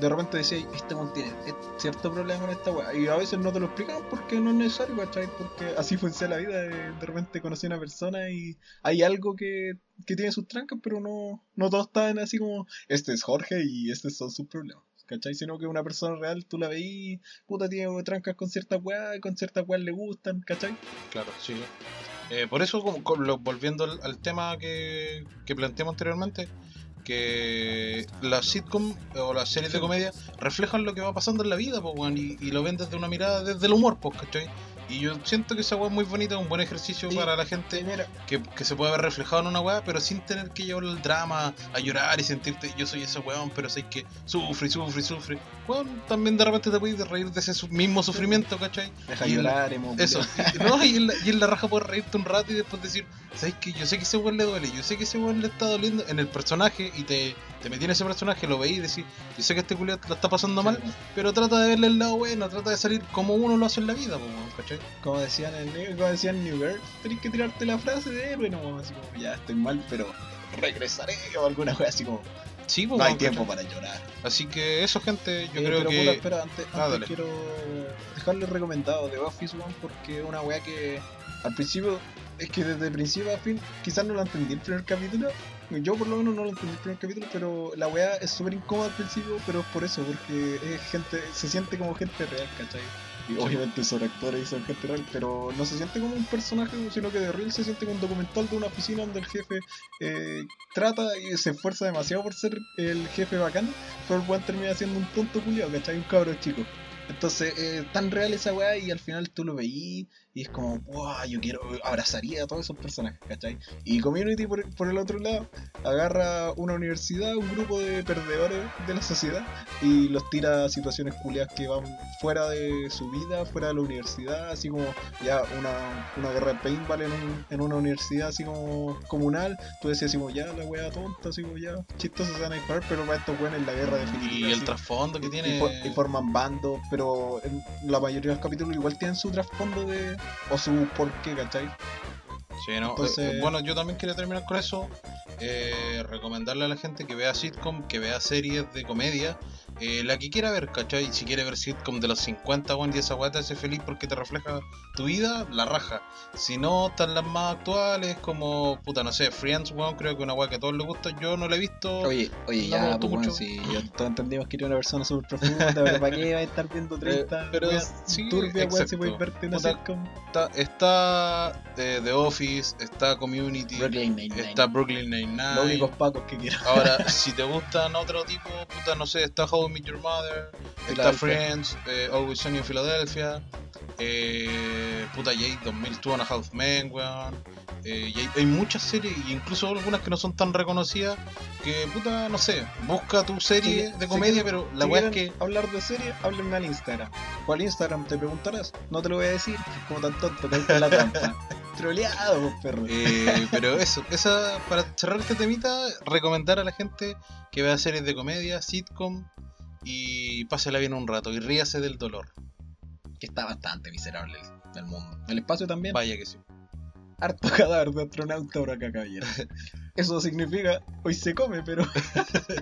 De repente decíais, este tiene cierto problema con esta weá. Y a veces no te lo explican porque no es necesario, ¿cachai? Porque así <laughs> funciona la vida. De, de repente conocí a una persona y hay algo que, que tiene sus trancas, pero no, no todos están así como, este es Jorge y estos son sus problemas. ¿Cachai? Sino que una persona real tú la veís, puta, tiene trancas con ciertas weas, con ciertas weas le gustan, ¿cachai? Claro, sí. Eh, por eso, como, volviendo al, al tema que, que planteamos anteriormente, que las sitcom o las series de comedia reflejan lo que va pasando en la vida, pues, y, y lo ven desde una mirada desde el humor, pues, ¿cachai? Y yo siento que esa weá es muy bonita, un buen ejercicio para la gente que, que se puede ver reflejado en una weá, pero sin tener que llevar el drama a llorar y sentirte, yo soy ese weón, pero sé que sufre y sufre y sufre. Weón, también de repente te puedes reír de ese su- mismo sufrimiento, ¿cachai? deja Y llorar, Eso, y- <laughs> no, y en, la, y en la raja puedes reírte un rato y después decir, ¿sabes que Yo sé que ese weón le duele, yo sé que ese weón le está doliendo en el personaje y te, te metí en ese personaje, lo veí y decís, yo sé que este culiado la está pasando mal, pero trata de verle el lado bueno, trata de salir como uno lo hace en la vida, ¿cachai? Como decían en como decían New Girl, tenés que tirarte la frase de héroe, no, así como, ya estoy mal, pero regresaré, o alguna cosa así como, Sí, po, no hay tiempo ¿cachai? para llorar. Así que eso, gente, yo Eh, creo pero que. puta, espera, antes, Ah, antes quiero dejarle recomendado Office, weón, porque es una weá que al principio, es que desde principio a fin, quizás no la entendí el primer capítulo. Yo por lo menos no lo entendí el primer capítulo, pero la weá es súper incómoda al principio, pero es por eso, porque es gente, se siente como gente real, ¿cachai? Y obviamente son actores y son gente real, pero no se siente como un personaje, sino que de real se siente como un documental de una oficina donde el jefe eh, trata y se esfuerza demasiado por ser el jefe bacán, pero el weón termina siendo un tonto culiao, ¿cachai? Un cabro chico. Entonces, eh, tan real esa weá y al final tú lo veí y es como, wow, yo quiero, abrazaría a todos esos personajes, ¿cachai? Y Community, por, por el otro lado, agarra una universidad, un grupo de perdedores de la sociedad y los tira a situaciones culiadas que van fuera de su vida, fuera de la universidad, así como ya una, una guerra de paintball en, un- en una universidad así como comunal, tú decías así como ya la wea tonta, así como ya chistosos se van a disparar, pero para estos weones la guerra definitiva. Y el así. trasfondo que Y tiene. for- y forman bandos, pero en la mayoría de los capítulos igual tienen su trasfondo de. O su porqué, ¿cachai? Sí, no, Entonces- eh, bueno, yo también quería terminar con eso. eh, recomendarle a la gente que vea sitcom, que vea series de comedia, eh, la que quiera ver, ¿cachai? Si quiere ver sitcom de los 50, weón, y esa weá te hace feliz porque te refleja tu vida, la raja. Si no, están las más actuales, como, puta, no sé, Friends, weón, creo que una weá que a todos les gusta, yo no la he visto. Oye, oye, ya, pues, mucho. bueno, si yo todos entendimos que era una persona súper profunda, pero ¿para qué va a estar viendo 30 Eh, pero weas sí, turbias, weón, si puedes verte una Puta, sitcom? Está, está eh, The Office, está Community, Brooklyn Nine-Nine. está Brooklyn Nine-Nine. Los únicos pacos que quiero. Ahora, si te gustan otro tipo, puta, no sé, está How I Met Your Mother, está. Friends, eh, Always Sunny in Philadelphia, eh, puta, hay 2000, Two and a Half Men, weón. eh, y hay, hay muchas series, e incluso algunas que no son tan reconocidas, que puta, no sé, busca tu serie de comedia, pero la si weá es que. hablar de serie, háblenme al Instagram. ¿Cuál Instagram? Te preguntarás. No te lo voy a decir, como tan tonto, en la trampa. <laughs> Troleado, perro. eh, pero eso, esa, para cerrar este temita, recomendar a la gente que vea series de comedia, sitcom y pásela bien un rato y ríase del dolor. que está bastante miserable el, el mundo. El espacio también. Vaya que sí. Harto <laughs> cadáver de astronauta por acá, caballero. <laughs> Eso significa, hoy se come, pero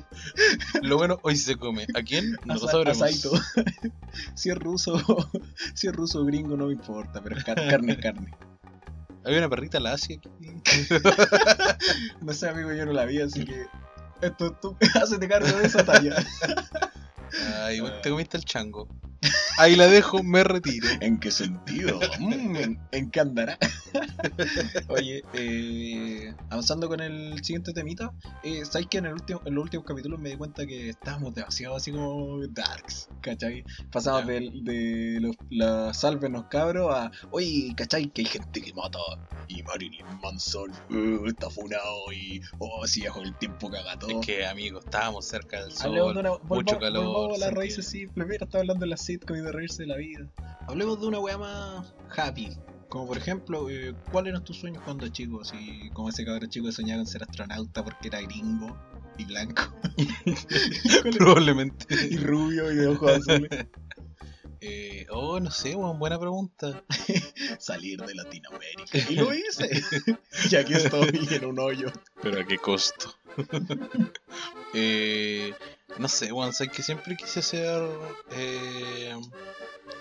<laughs> Lo bueno, hoy se come. ¿A quién? No lo sabremos. si es ruso, si es ruso o gringo no me importa, pero es car- carne es carne. Hay una perrita la Asia aquí. No sé, amigo, yo no la vi, así que esto es tú. Hacete cargo de esa talla. Ay, bueno, te comiste el chango. Ahí la dejo, me retiro. ¿En qué sentido? Mm, ¿en, en qué andará? <laughs> Oye, eh, avanzando con el siguiente temita, eh, ¿sabes que en, el último, en los últimos capítulos me di cuenta que estábamos demasiado así como darks, ¿cachai? Pasamos de, de los, la sálvenos cabros a, oye, ¿cachai? Que hay gente que mata y Marilyn Manson uh, está funado y, oh, si con el tiempo caga todo. Es que, amigo, estábamos cerca del sol. mucho calor, volvamos a las sentido. raíces simples. Mira, estaba hablando de la sitcom y de reírse de la vida. Hablemos de una weá más happy. Como por ejemplo, eh, ¿cuáles eran tus sueños cuando chico? Así como ese cabrón chico que soñaba con ser astronauta porque era gringo y blanco. <laughs> ¿Cuál? Probablemente. y rubio y de ojos azules. <laughs> Eh, oh, no sé, weón, buena pregunta. <laughs> Salir de Latinoamérica. Y lo hice. y aquí estoy en un hoyo. Pero a qué costo. eh, no sé, weón, sé que siempre quise ser eh,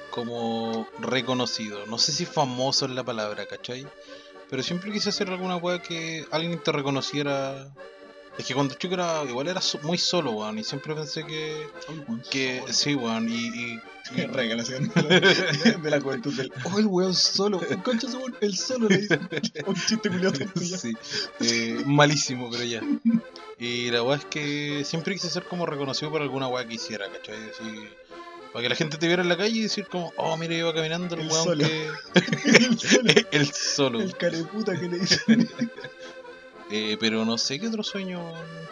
como reconocido. No sé si famoso es la palabra, ¿cachai? Pero siempre quise hacer alguna weá que alguien te reconociera. Es que cuando chico era, igual era so- muy solo, weón, y siempre pensé que, que sí, weón, y, y- y- Regalación de la, de la juventud del. Oh, el weón solo. Un concha weón, el solo le dice. Un chiste culiado. <laughs> Sí, eh, malísimo, pero ya. Y la weá es que siempre quise ser como reconocido por alguna weá que hiciera, ¿cachai? Así, para que la gente te viera en la calle y decir como, oh, mira, iba caminando el, El weón solo. que... <laughs> El solo. <laughs> el solo. El careputa que le dicen. Eh, pero no sé qué otro sueño...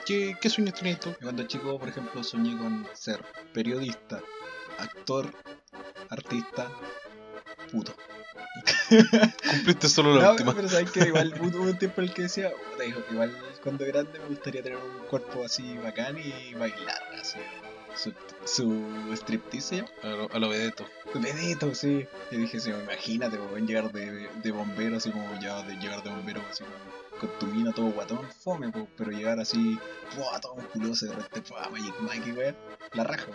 ¿Qué, qué sueños tenías tú? Cuando chico, por ejemplo, soñé con ser periodista, actor, artista, puto. <laughs> Cumpliste solo la No, última. pero sabes que igual <laughs> hubo un tiempo en el que decía, puta, hijo, igual cuando grande me gustaría tener un cuerpo así bacán y bailar así. Su, su striptease. A lo, a lo vedeto. Vedito, sí. Y dije, sí, imagínate, weón, llegar de, de bombero, así como ya de llegar de bombero, así como con tu mina todo guatón, fome, po, pero llegar así, ¡buah! todo musculoso, de repente, ¡buah! Magic Mike, weón, la raja.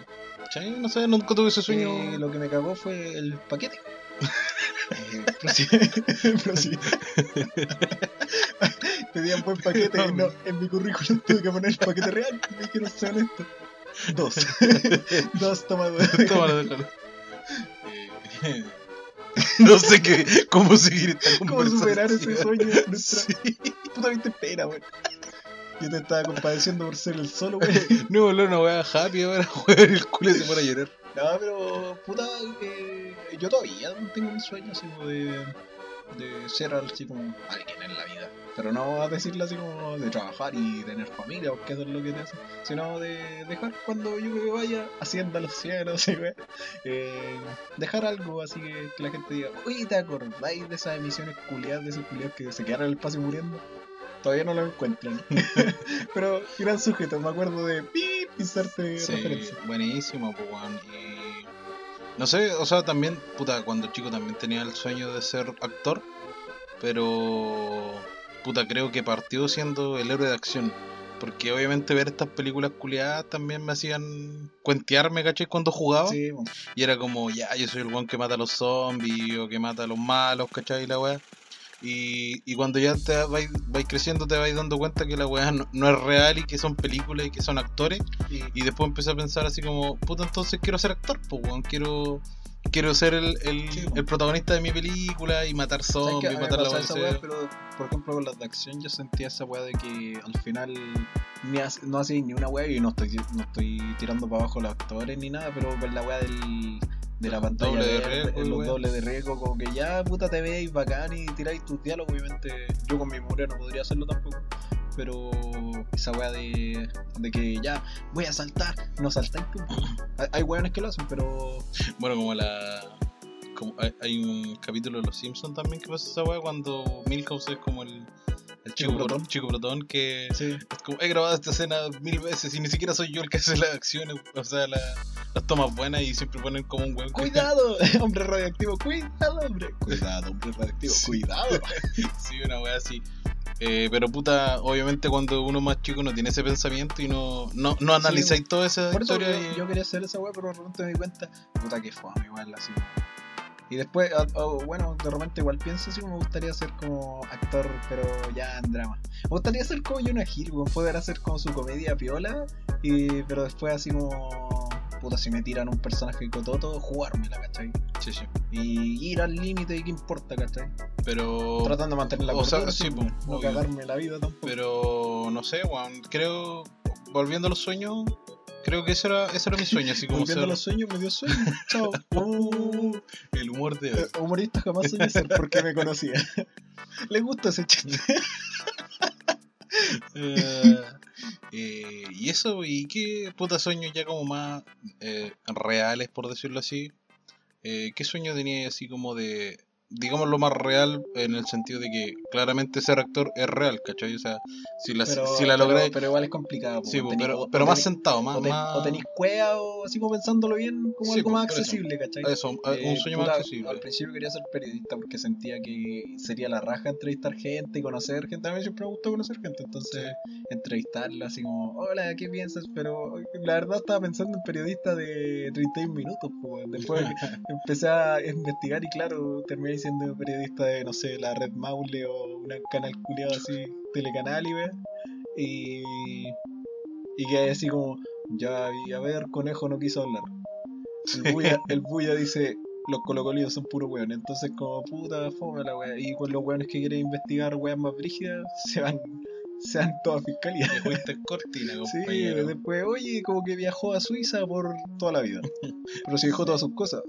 No sé, nunca tuve ese sueño. Eh, lo que me cagó fue el paquete. <laughs> Eh. <laughs> <laughs> Pedían buen paquete y no, en mi currículum tuve que poner el paquete real. Me dijeron, sé honesto. Dos. Dos tomadores. Eh, <laughs> no sé qué, cómo seguir esta <laughs> ¿Cómo superar ese sueño? <laughs> Nuestra... Sí. Puta viste pena, weón. Yo te estaba compadeciendo por ser el solo, weón. No, volver una wea happy ahora, weón, el culo se pone a llorar. No, pero, puta, eh, yo todavía tengo mi sueño así como de, de ser así como alguien en la vida. Pero no a decirlo así como de trabajar y tener familia, porque eso es lo que te hace. Sino de dejar cuando yo me vaya haciendo los cielos, <laughs> y weón, eh, dejar algo así que, que la gente diga, uy, ¿te acordáis de esas emisiones culiadas, de esos culiados que se quedaron en el espacio muriendo? Todavía no lo encuentran. <laughs> pero gran sujeto, me acuerdo de pip, pisarte Sí, referencia. buenísimo, pues. Y. No sé, o sea, también, puta, cuando chico también tenía el sueño de ser actor, pero. Puta, creo que partió siendo el héroe de acción. Porque obviamente ver estas películas culiadas también me hacían cuentearme, ¿cachai? Cuando jugaba. Sí, bueno. Y era como, ya, yo soy el weón que mata a los zombies o que mata a los malos, ¿cachai? La weá. Y, y cuando ya te vais, vais creciendo te vais dando cuenta que la weá no, no es real y que son películas y que son actores. Y- Y después empecé a pensar así como, puta, entonces quiero ser actor, pues weón, quiero... Quiero ser el, el, Sí, el protagonista de mi película y matar zombies, me matar la esa sea. pero por ejemplo con las de acción yo sentía esa weá de que al final ni hace- no hacía ni una weá y no estoy, no estoy tirando para abajo los actores ni nada, pero con la weá del, de la pantalla Doble de riesgo los dobles de riesgo, como que ya puta te veis bacán y tiráis tus diálogos, obviamente yo con mi memoria no podría hacerlo tampoco. Pero esa weá de, de que ya voy a saltar, no saltáis. pues. <clears throat> Hay, hay weones que lo hacen, pero Bueno, como la... Como hay, hay un capítulo de Los Simpsons también que pasa esa weá cuando Milhouse es como el, el chico, Chico pro- protón. chico protón que... sí. Es como, he grabado esta escena mil veces y ni siquiera soy yo el que hace las acciones, o sea, la- las tomas buenas y siempre ponen como un que- Cuidado, <laughs> hombre radioactivo, cuidado, hombre. Cuidado, hombre radioactivo, Sí. cuidado. <laughs> Sí, una wea así. Eh, pero puta, obviamente cuando uno más chico no tiene ese pensamiento y no, no, no analizáis toda esa Por historia yo, y- yo quería hacer esa weá, pero de repente me di cuenta, puta que fue igual así. Y después, ah, bueno, de repente igual pienso así me gustaría ser como actor, pero ya en drama. Me gustaría ser como Jonah Hill, poder hacer como su comedia piola, y, pero después así como, puta, si me tiran un personaje cototo, jugármela, ¿cachai? Sí, sí. Y ir al límite, ¿y qué importa, cachai? Pero, Tratando de mantener la o sea, sí, no obvio. cagarme la vida tampoco. pero no sé, weón, creo, volviendo a los sueños, creo que ese era, ese era mi sueño, así como Volviendo a ser los sueños, me dio sueño. Chao. <laughs> Uh. el humor de hoy. Eh, humorista jamás soñé ser porque me conocía. <laughs> Le gusta ese chiste. <laughs> <laughs> Eh, y eso, y qué puta sueños ya como más eh, reales, por decirlo así. Eh, ¿Qué sueño tenía así como de, digamos lo más real en el sentido de que claramente ser actor es real, ¿cachai? O sea, si la, Pero, si la lográis... pero igual es complicado. po, Sí, po, pero, o- pero o más sentado, más... o, ten- más- o tenéis cueva o así como pensándolo bien, como Sí, algo más por eso. accesible, ¿cachai? Eso, un Eh, sueño puta, más accesible. Al principio quería ser periodista porque sentía que sería la raja entrevistar gente y conocer gente. A mí siempre me gustó conocer gente, entonces entrevistarla así como, hola, ¿qué piensas? Pero la verdad estaba pensando en periodista de 31 minutos. po. Después <laughs> empecé a investigar y claro, terminé siendo periodista de, no sé, la Red Maule o un canal culiado así, telecanal y ve. Y, y que así como, ya, y a ver, conejo no quiso hablar. El bulla, el <laughs> bulla dice, los colocolidos son puro weón. Entonces, como puta, fome la wea. Y con los weones que quieren investigar weas más brígidas, <laughs> se van, se van toda fiscalía. Te en cortina, Sí, compañero. después, oye, como que viajó a Suiza por toda la vida. <laughs> Pero si dejó todas sus cosas.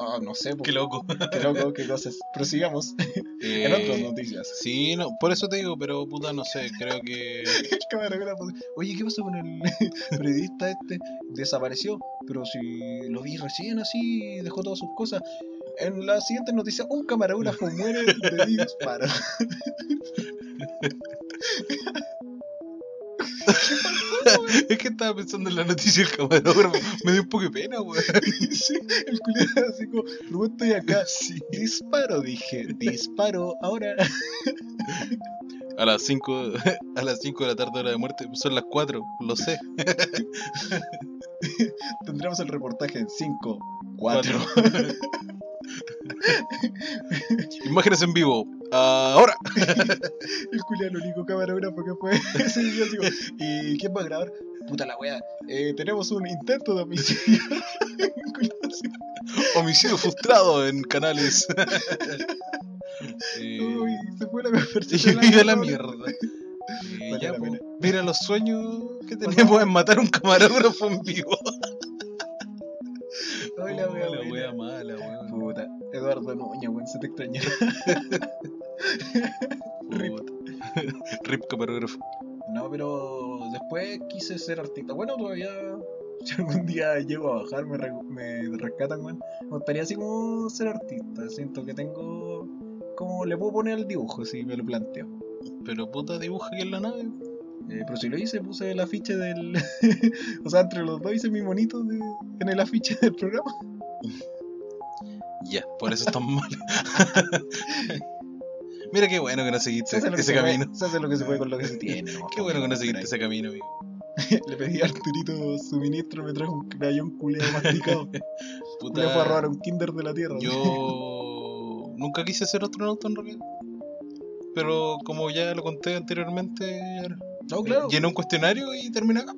Ah, no sé, Qué loco. qué loco, <laughs> qué cosas. Prosigamos <laughs> Eh, en otras noticias. Sí, no, por eso te digo, pero puta, no sé, creo que... <laughs> Oye, ¿qué pasó con el periodista este? Desapareció, pero si lo vi recién así, dejó todas sus cosas. En la siguiente noticia, un camarógrafo muere de disparo. <laughs> es que estaba pensando en la noticia del camarógrafo. Me dio un poco de pena, weón. <laughs> Sí, el culiado así como, Rubén, estoy acá. Disparo, dije, disparo. Ahora, <laughs> A las 5 a las 5 de la tarde hora de muerte, son las 4, lo sé. tendremos el reportaje en 5, 4. <laughs> Imágenes en vivo. Ahora. <laughs> El culiado, el único camarógrafo que fue <laughs> ¿Y quién va a grabar? Puta la wea. Eh, tenemos un intento de homicidio. Homicidio frustrado en canales. Eh, Uy, se fue la y percepción. vive la mierda. Eh, Vale ya, la po, pena. mira los sueños que tenemos en matar a un camarógrafo en vivo. Ay, la wea, la wea mala, weón. Eduardo Nuña, weón, se te extrañó. <laughs> Rip. Rip camarógrafo. No, pero después quise ser artista. Bueno, todavía, si algún día llego a bajar, me, re- me rescatan, weón. Me gustaría así como ser artista. Siento que tengo. Como le puedo poner al dibujo si me lo planteo. Pero puta dibuja aquí en la nave. Eh, pero si lo hice, puse el afiche del. <laughs> o sea, entre los dos hice mi monito de- en el afiche del programa. <laughs> Ya, por eso es tan mal. <laughs> Mira qué bueno que no seguiste ese se puede- camino. se hace lo que se puede con lo que se <laughs> tiene. ¿no? Qué bueno que no seguiste ese camino, amigo. <laughs> Le pedí a Arturito suministro, me trajo un crayón culeado masticado. Puta, Le fue a robar un kinder de la tierra. Yo nunca quise ser astronauta en realidad. Pero como ya lo conté anteriormente, No, claro. llené un cuestionario y terminé acá.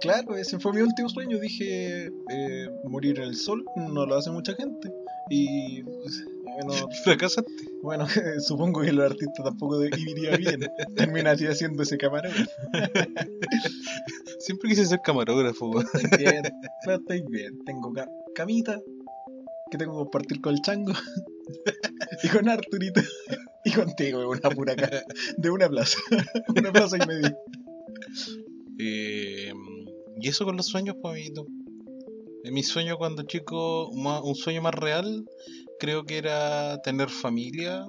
Claro, ese fue mi último sueño. Dije, eh, morir en el sol no lo hace mucha gente. Y pues, bueno, <laughs> Fracasaste. bueno <laughs> supongo que los artistas tampoco de- iría bien. Terminaría siendo ese camarógrafo. <laughs> Siempre quise ser camarógrafo. Estoy bien, estoy bien. Tengo ca- camita que tengo que compartir con el chango. y con Arturito. y contigo, una pura cara. De una plaza. una plaza y media. Eh, y eso con los sueños, pues, amiguito. Mi sueño cuando chico, un sueño más real, creo que era tener familia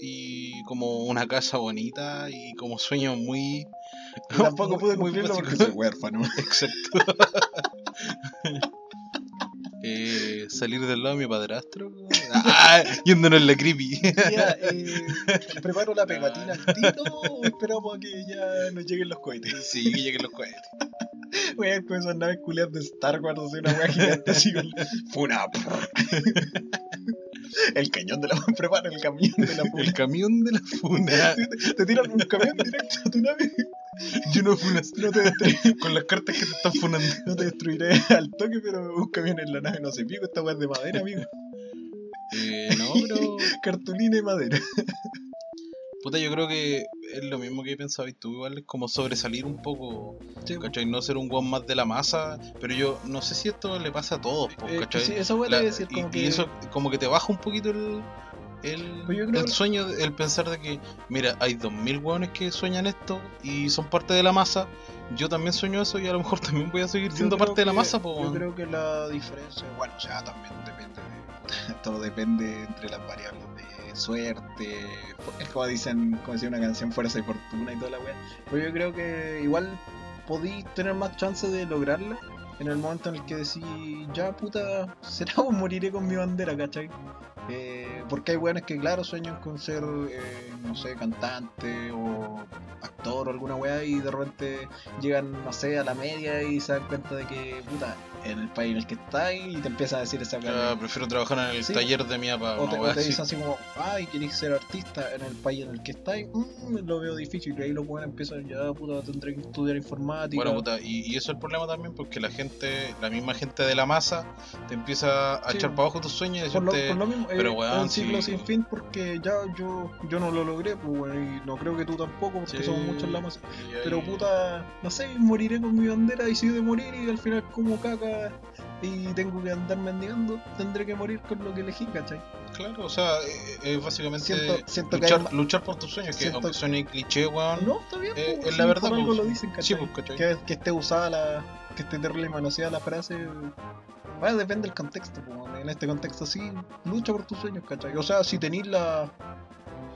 y como una casa bonita y como sueño muy... <laughs> Y tampoco pude muy cumplirlo porque básico. soy huérfano. <laughs> Exacto. <laughs> Eh, salir del lado de mi padrastro. Ah, yéndonos en la creepy. Ya, eh, preparo la pegatina al tiro o esperamos a que ya nos lleguen los cohetes. Sí, que lleguen los cohetes. Voy a ver con esas naves culiadas de Star Wars, así una wea gigante así con funa. El cañón de la <laughs> prepara el camión de la El funa. camión de la funa. <laughs> Te tiran un camión directo a tu nave. Yo no funa No te, destru- con las cartas que te están funando. no te destruiré al toque, pero un camión en la nave no se pico. Esta wea es de madera, amigo. Eh, no, pero. <laughs> Cartulina y madera. Puta, yo creo que es lo mismo que pensabas tú, igual es como sobresalir un poco, ¿cachai? No ser un guan más de la masa, pero yo no sé si esto le pasa a todos, Eh, ¿cachai? sí, eso La- decir y, como y que... eso como que te baja un poquito el, el, Pues el que- sueño, el pensar de que, mira, hay 2000 hueones que sueñan esto y son parte de la masa, yo también sueño eso y a lo mejor <laughs> también voy a seguir Yo siendo parte de la masa, po, Yo creo que la diferencia, bueno, sea, también depende de. <laughs> Todo depende entre las variables de suerte. Es como dicen, como decía una canción, fuerza y fortuna y toda la wea. Pero yo creo que igual podí tener más chance de lograrla en el momento en el que decís, ya puta, <laughs> será o moriré con mi bandera, ¿cachai? Eh, porque hay weones que, claro, sueñan con ser, eh, no sé, cantante o actor o alguna weá y de repente llegan, no sé, a la media y se dan cuenta de que, puta, en el país en el que estás y te empiezan a decir esa Ya, weá. prefiero trabajar en el Sí. taller de mi papá. O te, o dicen así como, ay, querés ser artista en el país en el que estás, mm, lo veo difícil. Y ahí los buenos empiezan, ya, puta, tendré que estudiar informática. Bueno, puta, y, y eso es el problema también, porque la gente, la misma gente de la masa, te empieza a Sí. echar para abajo tus sueños y por, lo, decirte, por lo mismo, pero, eh, weón, es un ciclo si- sin fin porque ya yo, yo no lo logré, pues bueno, y no creo que tú tampoco, porque somos muchos en la masa. Pero puta, no sé, moriré con mi bandera y si de morir y al final como caca y tengo que andar mendigando, tendré que morir con lo que elegí, ¿cachai? Claro, o sea, eh, es básicamente Siento, siento que luchar, hay luchar por tus sueños, que siento- aunque suene cliché, weón. No, está bien, eh, pues, es la sí, verdad, por algo pues. lo dicen, sí, ¿cachai? pues, ¿cachai? que, que esté usada la. que esté terrible manoseada la frase. Bueno, depende del contexto, en este contexto sí, lucha por tus sueños, ¿cachai? O sea, si tenéis la,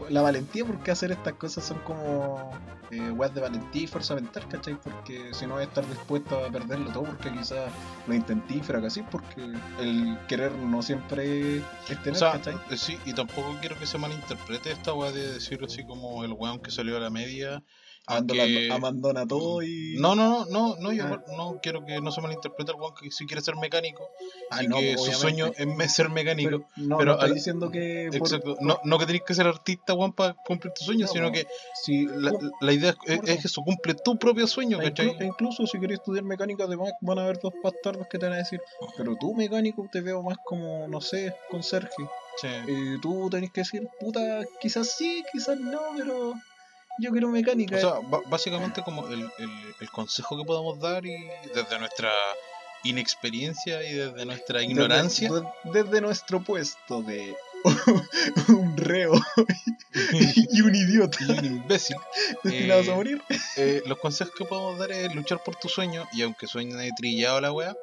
la valentía, porque hacer estas cosas son como eh, weas de valentía y fuerza mental, ¿cachai? Porque si no a estar dispuesto a perderlo todo, porque quizás lo intenté y fracasé, porque el querer no siempre es tener, O sea, ¿cachai? eh, sí, y tampoco quiero que se malinterprete esta weá de decirlo así como el weón que salió a la media. Abandona, abandona todo y... No, no, no, no, no, yo Ah. no quiero que no se malinterprete el weón que si quiere ser mecánico Ah, y no, que su obviamente. sueño es ser mecánico. Pero, no, pero no al- diciendo que... por- Exacto. No, no que tenés que ser artista, weón, para cumplir tu sueño, No, sino no. que si, la, la idea es, por es eso. eso, cumple tu propio sueño, ¿cachai? inclu- e incluso si querés estudiar mecánica, además van a haber dos bastardos que te van a decir, pero tú mecánico te veo más como, no sé, con Sergio. Sí. Y tú tenés que decir, puta, quizás sí, quizás no, pero yo quiero mecánica. O sea, básicamente como el, el, el consejo que podemos dar y desde nuestra inexperiencia y desde nuestra ignorancia. de- Desde, nuestro puesto de <laughs> un reo <laughs> y un idiota y un imbécil. <laughs> destinados Eh, a morir. eh, los consejos que podemos dar es luchar por tu sueño y aunque sueñe trillado la wea,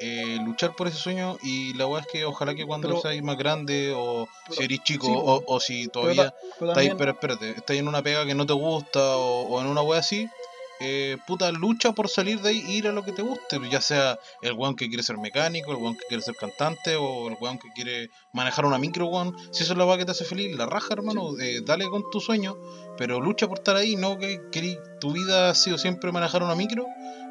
eh, luchar por ese sueño y la wea es que ojalá que cuando Pero- seas más grande o pero- si eres chico sí, o, o si todavía pero estáis, pero espérate, estáis en una pega que no te gusta o, o en una wea así, eh, puta, lucha por salir de ahí e ir a lo que te guste, ya sea el weón que quiere ser mecánico, el weón que quiere ser cantante o el weón que quiere manejar una micro, weón. Si eso es la wea que te hace feliz, la raja, hermano, eh, dale con tu sueño, pero lucha por estar ahí, no que querís, tu vida ha sido siempre manejar una micro.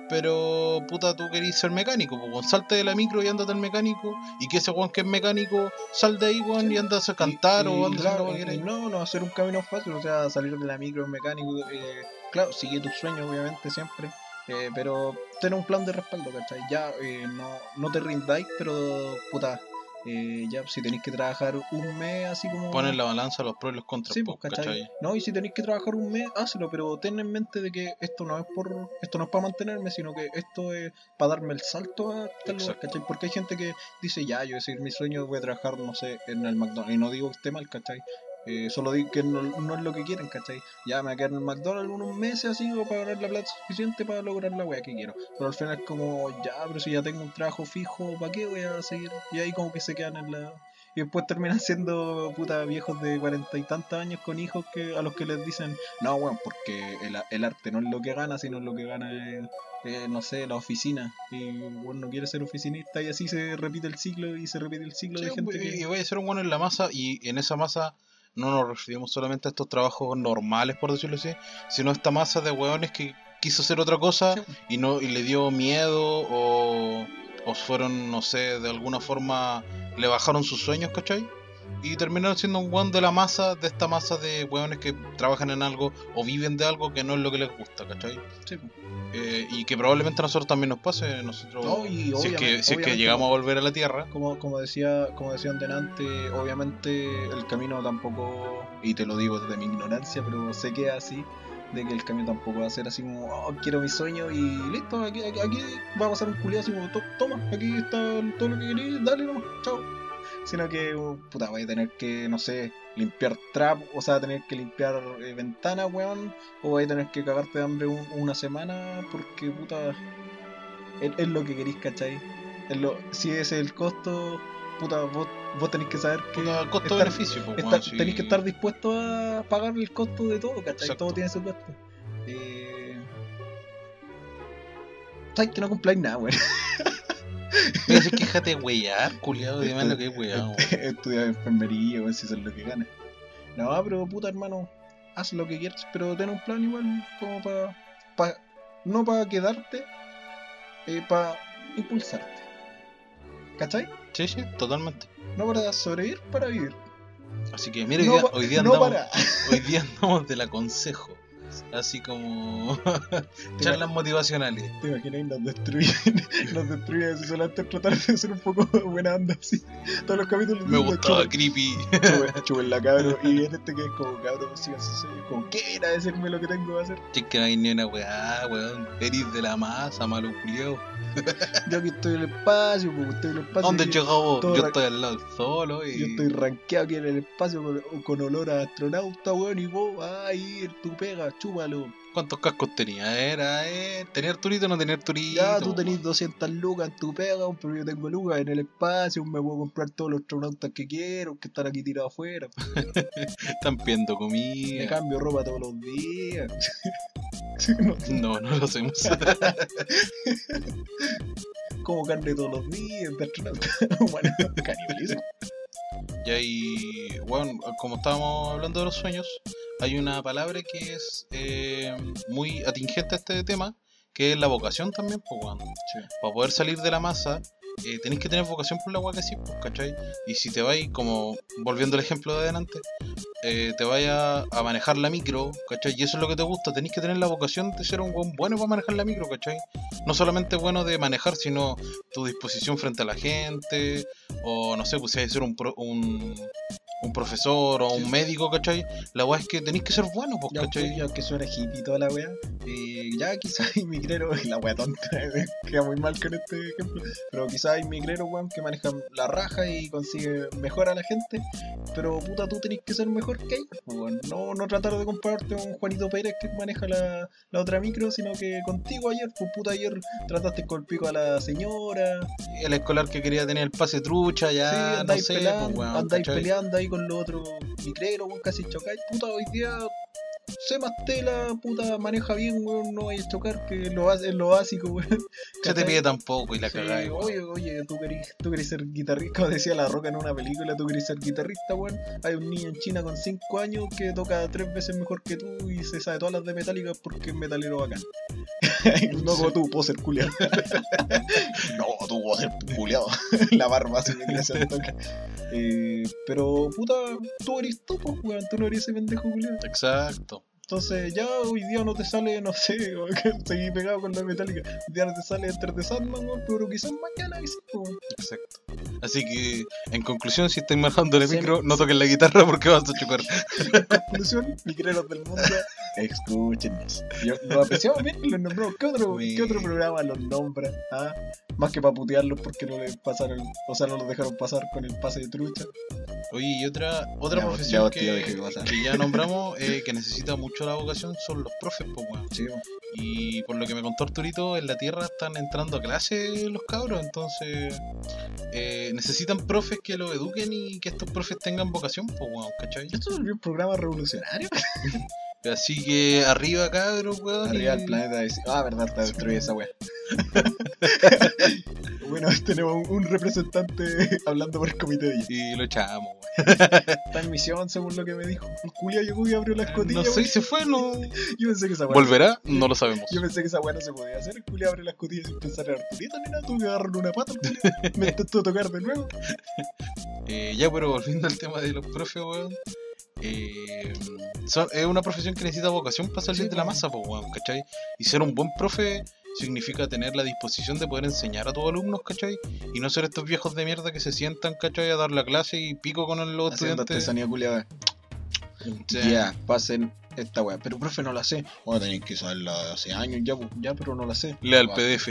Pero puta, tú querís ser mecánico, pues salte de la micro y andate al mecánico. Y que ese weón que es mecánico, sal de ahí, weón, y andas a cantar Y- o andas a claro, hacer y queráis. no, no va a ser un camino fácil, o sea, salir de la micro en mecánico, eh, claro, sigue tus sueños obviamente siempre, eh, pero ten un plan de respaldo, ¿cachai? Ya eh, no, no te rindáis, pero puta, eh, ya si tenéis que trabajar un mes así como... Ponen la balanza los pros y los contras, Sí, pues, ¿cachai? ¿cachai? No, y si tenéis que trabajar un mes, hazlo, pero ten en mente de que esto no es por esto no es para mantenerme, sino que esto es para darme el salto a tal lugar, Exacto. ¿cachai? Porque hay gente que dice, ya, yo voy a seguir mi sueño, voy a trabajar, no sé, en el McDonald's. Y no digo que esté mal, ¿cachai? Eh, solo digo que no, no es lo que quieren, ¿cachai? Ya me voy a quedar en el McDonald's unos meses así o para ganar la plata suficiente para lograr la wea que quiero. Pero al final es como, ya, pero si ya tengo un trabajo fijo, ¿para qué voy a seguir? Y ahí como que se quedan en la... Y después terminan <laughs> siendo puta viejos de cuarenta y tantos años con hijos que a los que les dicen, no, weón, porque el, el arte no es lo que gana, sino lo que gana es, eh, no sé, la oficina. Y bueno, no quiere ser oficinista y así se repite el ciclo y se repite el ciclo de gente y- que... Y voy a ser un bueno en la masa y en esa masa no nos referimos solamente a estos trabajos normales, por decirlo así, sino a esta masa de hueones que quiso hacer otra cosa Sí. y no y le dio miedo o, o fueron, no sé, de alguna forma le bajaron sus sueños, ¿cachai? Y terminaron siendo un hueón de la masa, de esta masa de hueones que trabajan en algo o viven de algo que no es lo que les gusta, ¿cachai? Sí. Eh, y que probablemente a nosotros también nos pase, nosotros, No, y si es que, si es que llegamos a volver a la Tierra, como, como decía como decían delante, obviamente el camino tampoco, y te lo digo desde mi ignorancia, pero sé que es así, de que el camino tampoco va a ser así como, oh, quiero mi sueño y listo, aquí, aquí, aquí va a pasar un culiado así como, "To- toma, aquí está todo lo que querés, dale nomás, chao. Sino que, uh, puta, voy a tener que, no sé, limpiar trap, o sea, tener que limpiar eh, ventanas, weón, o voy a tener que cagarte de hambre un- una semana porque, puta, es, es lo que queréis, ¿cachai? Es lo, si ese es el costo, puta, vos, vos tenéis que saber que costo-beneficio, pues, tenéis que estar dispuesto a pagar el costo de todo, ¿cachai? Exacto. Todo tiene su costo. Eh... ¿Sabes que no cumpláis nada, weón? <laughs> Pero si quéjate de weyar, culiado, dime lo que es weyado. <laughs> Estudiar enfermería, weón, si eso es lo que ganas. No, pero puta hermano, haz lo que quieras, pero ten un plan igual, como para. Pa, no para quedarte, eh, para impulsarte. ¿Cachai? Sí, sí, totalmente. No para sobrevivir, para vivir. Así que mira, hoy no día, pa- hoy día no andamos, para. hoy día andamos del aconsejo. Así como <laughs> charlas motivacionales. ¿Te imaginas? Nos destruyen, <laughs> nos destruyen así solamente tratar <laughs> de ser un poco buena onda así. Todos los capítulos Me gustaba "Chupen- creepy. chupen- chupen la cabro. Y en este que es como cabro. Como, ¿qué era decirme lo que tengo que hacer? Che, que no hay ni una weá, weón. Eres de la masa, malo culiao. Yo aquí estoy en el espacio, pues estoy en el espacio. ¿Dónde llegó? Yo estoy al lado solo y. Yo estoy rankeado aquí en el espacio con, con olor a astronauta, weón, y vos, ay, tu pega, chúpalo. ¿Cuántos cascos tenía? Era, eh, ¿tenía Arturito o no tenía Arturito? Ya, tú tenés 200 lucas en tu pega, pero yo tengo lucas en el espacio, me puedo comprar todos los astronautas que quiero, que están aquí tirados afuera. <laughs> Están pidiendo Me comida. cambio ropa todos los días. <laughs> No, no lo hacemos. <laughs> como carne todos los días, de astronauta. bueno, canibalismo. Y ahí, bueno, como estábamos hablando de los sueños, hay una palabra que es eh, muy atingente a este tema, que es la vocación también, pues. Para poder salir de la masa, eh, tenéis que tener vocación por la agua que sí, pues, ¿cachai? Y si te vais, como volviendo al ejemplo de adelante, eh, te vayas a manejar la micro, ¿cachai? Y eso es lo que te gusta, tenéis que tener la vocación de ser un buen bueno para manejar la micro, ¿cachai? No solamente bueno de manejar, sino tu disposición frente a la gente, o no sé, pues si hay que ser un, pro- un, un profesor o un médico, ¿cachai? La weá es que tenéis que ser bueno, pues, Ya, ¿cachai? ya que suena hippie toda la wea. eh, ya quizás <laughs> hay migreros, <laughs> la wea tonta, <laughs> queda muy mal con este ejemplo. Pero quizás hay migreros, weón, que manejan la raja y consiguen mejor a la gente. Pero puta, tú tenés que ser mejor que ellos, pues, weón. No, no tratar de compararte con Juanito Pérez que maneja la, la otra micro, sino que contigo ayer, pues puta, ayer trataste con el pico a la señora. El escolar que quería tener el pase trucha, ya, sí, no andáis sé, peleando, pues, weón, con los otros micreros, casi chocáis. Puta, hoy día sé más tela, puta, maneja bien, weón, no vayas a chocar, que lo bas- es lo básico, weón. <laughs> Se te pide tampoco y la Sí, weón. oye, oye, tú querés, tú querés ser guitarrista, como decía La Roca en una película, tú querés ser guitarrista, weón. Hay un niño en China con 5 años que toca tres veces mejor que tú y se sabe todas las de Metallica porque es metalero bacán. <laughs> <laughs> no como tú, poser culiado. no, tú poser culiado. La barba se me crece al toque. Eh, pero, puta, tú eres tú, pues, weón, tú no eres ese pendejo culiado. Exacto. Entonces ya hoy día no te sale, no sé, <laughs> seguí pegado con la metálica. Hoy día no te sale Enter the Sandman, pero quizás mañana que sí. Exacto. Así que, en conclusión, si estáis manejando el micro, no toques la guitarra porque vas a chocar. <laughs> Conclusión, micreros del mundo, escúchenos. Yo, lo apreciamos bien y los nombramos. ¿Qué otro, ¿Qué otro programa los nombra? ¿Ah? Más que para putearlos porque no les pasaron, o sea, no los dejaron pasar con el pase de trucha. Oye, y otra, otra Ya, profesión ya que, tío, que que ya nombramos eh, que necesita mucho la vocación son los profes, pues. Sí, weón. Y por lo que me contó Arturito, en la Tierra están entrando a clase los cabros, entonces eh, necesitan profes que los eduquen y que estos profes tengan vocación, pues, weón, ¿cachai? Esto es un programa revolucionario. <laughs> Así que arriba, cabros, weón. Arriba y- del planeta dice, ah, verdad, está destruida esa wea. <laughs> bueno, tenemos un- un representante hablando por el comité de. Y lo echamos, weón. Está en misión, según lo que me dijo. El culia llegó y abrió la escotilla. No sé, weón. se fue, no. <laughs> Yo pensé que esa wea. ¿Volverá? No lo sabemos. Yo pensé que esa weá no se podía hacer. El culia abre las escotilla sin pensar en Arturito ni nada. Tuve que agarrarle una pata. Me intentó tocar de nuevo. <laughs> Eh, ya, pero volviendo al tema de los profes, weón. Eh, es una profesión que necesita vocación para salir Sí, de la masa, pues, weón, ¿cachai? Y ser un buen profe significa tener la disposición de poder enseñar a tus alumnos, ¿cachai? Y no ser estos viejos de mierda que se sientan, ¿cachai? A dar la clase y pico con los Haciendo estudiantes. artesanía culiada. Ya, pasen esta weá. Pero profe, no la sé. Bueno, tenéis que saberla hace años ya. Ya, pero no la sé. Lea el PDF.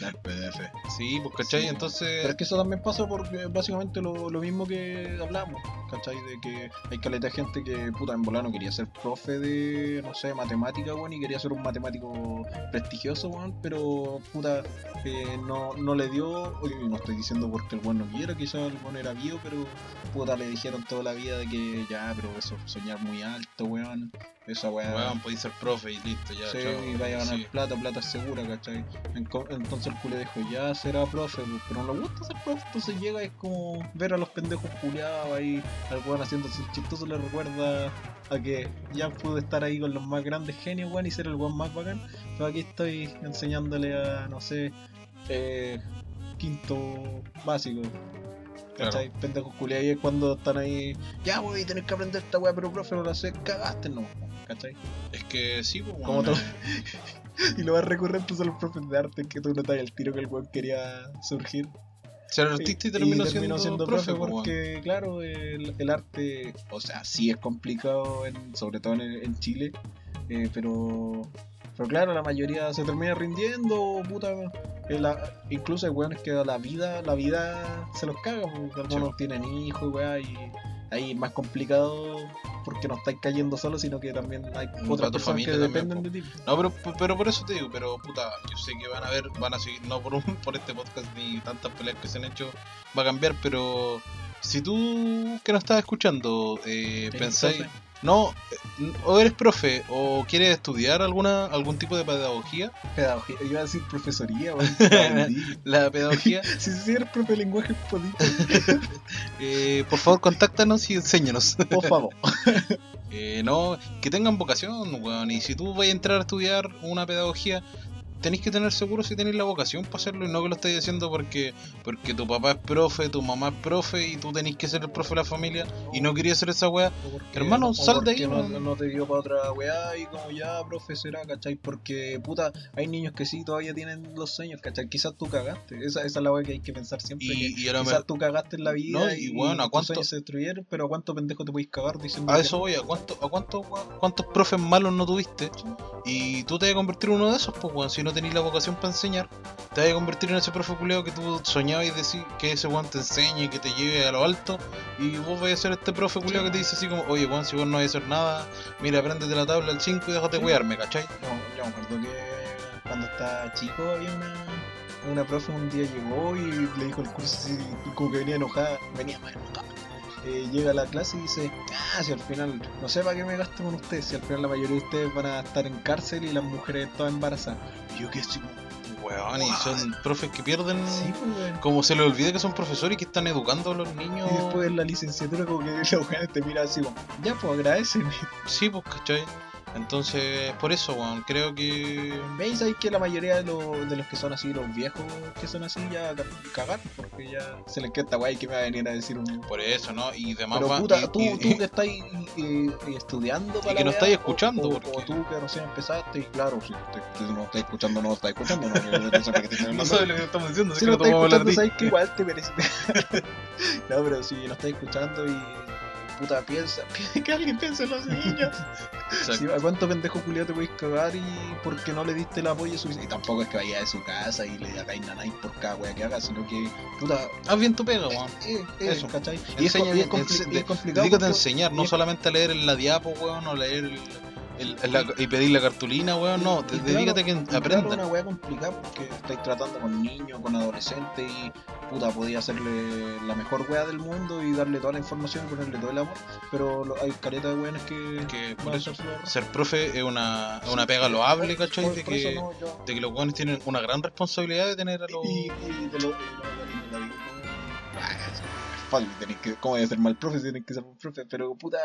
lea el PDF. Sí, pues, ¿cachai? Sí, Entonces. Pero es que eso también pasa porque básicamente lo, lo mismo que hablamos, ¿cachai? De que hay caleta de gente que, puta, en volano quería ser profe de, no sé, matemática, weón, y quería ser un matemático prestigioso, weón, pero, puta, eh, no, no le dio, oye, no estoy diciendo porque el weón no quiera, quizás el weón era vivo, pero, puta, le dijeron toda la vida de que ya, pero eso, soñar muy alto, weón, esa weá. Weón, podéis ser profe y listo, ya. Sí, chao. y vaya a ganar Sí. plata, plata segura, ¿cachai? Entonces el culé dijo, ya será profe, pues, pero no le gusta ser profe, entonces llega y es como ver a los pendejos culiados ahí, al weón haciendo sus chistosos, le recuerda a que ya pude estar ahí con los más grandes genios, weón, y ser el weón más bacán, pero aquí estoy enseñándole a, no sé, eh, quinto básico. ¿Cachai? Pendejos culiados y es cuando están ahí, ya voy a tener que aprender esta weá, pero profe no la sé, cagaste, no, ¿cachai? Es que sí, pues, eh, <laughs> Y lo más recurrente son los profes de arte que tú notas el tiro que el weón quería surgir. Ser artista y terminó, siendo, profe, pues, porque, claro, el, el arte, o sea, sí es complicado, en, sobre todo en, en Chile, eh, pero, pero claro, la mayoría se termina rindiendo, puta. La- incluso hay weones que la vida, la vida se los caga, porque algunos tienen hijos, weá, y ahí es más complicado porque no estáis cayendo solo, sino que también hay otras personas familia que dependen de ti. No, pero, pero por eso te digo, pero puta, yo sé que van a ver, van a seguir, no por, un- <laughs> por este podcast ni tantas peleas que se han hecho, va a cambiar, pero si tú que nos estás escuchando eh, ¿Eres pensáis? No, eh, o eres profe o quieres estudiar alguna algún tipo de pedagogía, Pedagogía, iba a decir profesoría, <laughs> la pedagogía, <laughs> Si si eres profe de lenguaje, <laughs> eh, por favor contáctanos y enséñanos. por favor. Eh, no, que tengan vocación, weón. Y si tú vas a entrar a estudiar una pedagogía, tenéis que tener seguro si tenéis la vocación para hacerlo y no que lo estéis haciendo porque porque tu papá es profe, tu mamá es profe y tú tenéis que ser el profe de la familia y no querías ser esa weá. Hermano, sal de ahí, No, te dio para otra weá y como ya, profe, será, ¿cachai? Porque, puta, hay niños que sí todavía tienen los sueños, ¿cachai? Quizás tú cagaste. Esa, esa es la weá que hay que pensar siempre. que Y, lo quizás mejor- tú cagaste en la vida No, y, y bueno, ¿a tus cuánto- sueños se destruyeron, pero ¿a cuánto pendejo te podéis cagar diciendo a que eso voy, ¿a, cuánto, a cuántos, weón, cuántos profes malos no tuviste? Y tú te vas a convertir en uno de esos, pues, weón. Si no tenéis la vocación para enseñar, te vas a convertir en ese profe culeado que tú soñabas y decir que ese weón te enseñe y que te lleve a lo alto. Y vos vais a ser este profe culeado que te dice así como, oye, weón, si vos no vais a hacer nada, mira, apréndete la tabla al 5 y déjate cuidarme, ¿cachai? Yo, yo me acuerdo que cuando estaba chico había una, una profe un día llegó y le dijo el curso así, como que venía enojada, venía más enojada. Eh, llega a la clase y dice, ah, si al final, no sé para qué me gasto con ustedes, si al final la mayoría de ustedes van a estar en cárcel y las mujeres todas embarazadas. Yo que como, Weón, y son profes que pierden. sí, pues. Como se les olvida que son profesores y que están educando a los niños. Y después en la licenciatura como que <laughs> los weones te miran así como, ya pues agradecen. Sí, pues, ¿cachai? Entonces, por eso, creo que. ¿Veis ahí que la mayoría de, los- de los que son así, los viejos que son así, ya ca- cagar? Porque ya se les queda guay que me va a venir a decir un... Por eso, ¿no? Y demás Pero puta, y- tú, y- tú que estás eh, eh, estudiando para que la no estáis o- escuchando, o, porque- o tú que recién empezaste y claro, si te- tú no estás escuchando, no estás escuchando, no, no, te sabes lo que estamos diciendo, Si no que estás no hablar escuchando, sabes que igual te merece. no, pero si no estás escuchando y puta piensa, <laughs> que alguien piense en los niños. Sí, ¿A cuánto pendejo culiado te podéis cagar y porque no le diste el apoyo suficiente? Y tampoco es que vaya de su casa y le hagáis nanay por cada wea que haga, sino que, puta, Haz bien tu pega, weón. eh, eh, Eso. ¿cachai? Y es, Enseña y es compli- es complicado. A porque- enseñar, no es- solamente leer en la diapo, weón, o leer el, el- el- la- y pedir la cartulina, weón, no, te- Y dedícate claro, que y aprendan. una wea complicada porque estáis tratando con niños, con adolescentes y puta, podía hacerle la mejor wea del mundo y darle toda la información, ponerle todo el amor, pero lo- hay careta de weones que, Que por eso, ser profe es una, es una pega loable, ¿cachai? Por- De por que, no, yo- de que los weones tienen una gran responsabilidad de tener a los. Y, y de lo, Ah, es fácil, tenés que, ¿cómo voy a ser mal profe si tenés que ser un profe? Pero puta,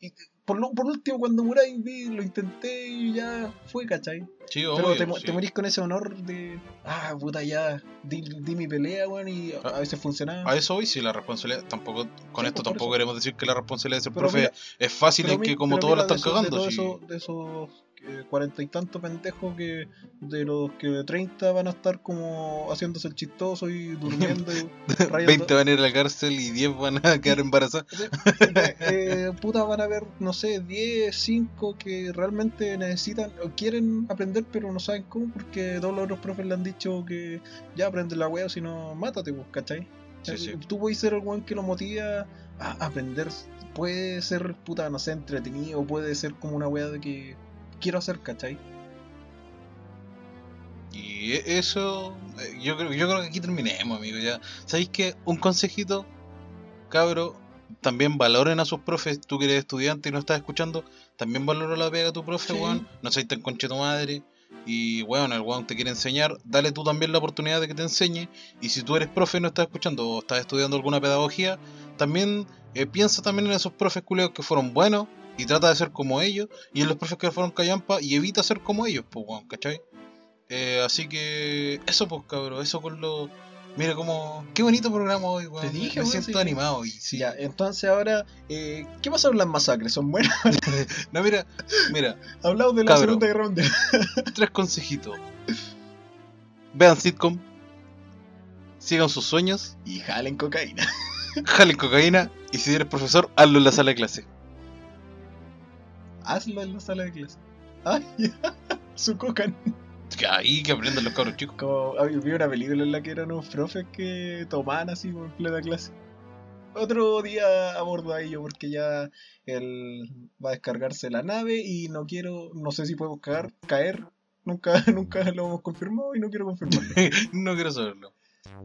y, por, lo, por último cuando muráis vi, lo intenté y ya fue, ¿cachai? Sí, Pero obvio, te, sí. te morís con ese honor de, ah, puta, ya, di, di mi pelea, weón, y a, Ah, a veces funcionaba. A eso hoy sí, la responsabilidad, tampoco, con Sí, esto pues, tampoco eso. queremos decir que la responsabilidad de ser Pero profe mira, es fácil Pero mi- que como pero todos la están de cagando. De sí. esos, de esos cuarenta y tantos pendejos que de los que de 30 van a estar como haciéndose el chistoso y <laughs> durmiendo y rayando- 20 van a ir a la cárcel y 10 van a quedar embarazadas. eh, puta, van a haber, no sé, 10, 5 que realmente necesitan o quieren aprender, pero no saben cómo, porque todos los otros profes le han dicho que ya aprende la wea, si no, mátate, pues, ¿cachai? Sí, sí. Eh, Tú puedes ser el weón que lo motiva a aprender. Puede ser, puta, no sé, entretenido, puede ser como una wea de que quiero hacer, ¿cachai? Y eso, eh, yo creo, yo creo que aquí terminemos, amigo. Ya, ¿sabéis que un consejito, cabro? También valoren a sus profes. Tú que eres estudiante y no estás escuchando, también valora la pega de tu profe, Sí. weón. No seas tan conche tu madre. Y weón, el weón te quiere enseñar, dale tú también la oportunidad de que te enseñe. Y si tú eres profe y no estás escuchando o estás estudiando alguna pedagogía, también eh, piensa también en esos profes culeos que fueron buenos y trata de ser como ellos. Y en los profes que fueron callampa y evita ser como ellos, pues weón, ¿cachai? Eh, así que eso pues cabrón, eso con lo... Mira como... Qué bonito programa hoy, weón. Te dije, Me weón, siento sí. animado y sí. Ya, entonces ahora, eh, ¿qué pasa con las masacres? ¿Son buenas? <laughs> No, mira, mira, Hablamos de la Cabro. Segunda Guerra Mundial. <laughs> tres consejitos. Vean sitcom. Sigan sus sueños. Y jalen cocaína. Jalen cocaína. Y si eres profesor, hazlo en la sala de clase. Hazlo en la sala de clase. Ay, <laughs> su coca. Que Ahí que aprendan los cabros chicos. Como, había- vi una película en la que eran unos profes que tomaban así por plena clase. otro día abordo a ello porque ya él va a descargarse la nave y no quiero, no sé si podemos caer, caer. Nunca, <laughs> nunca lo hemos confirmado y no quiero confirmarlo. <laughs> no quiero saberlo.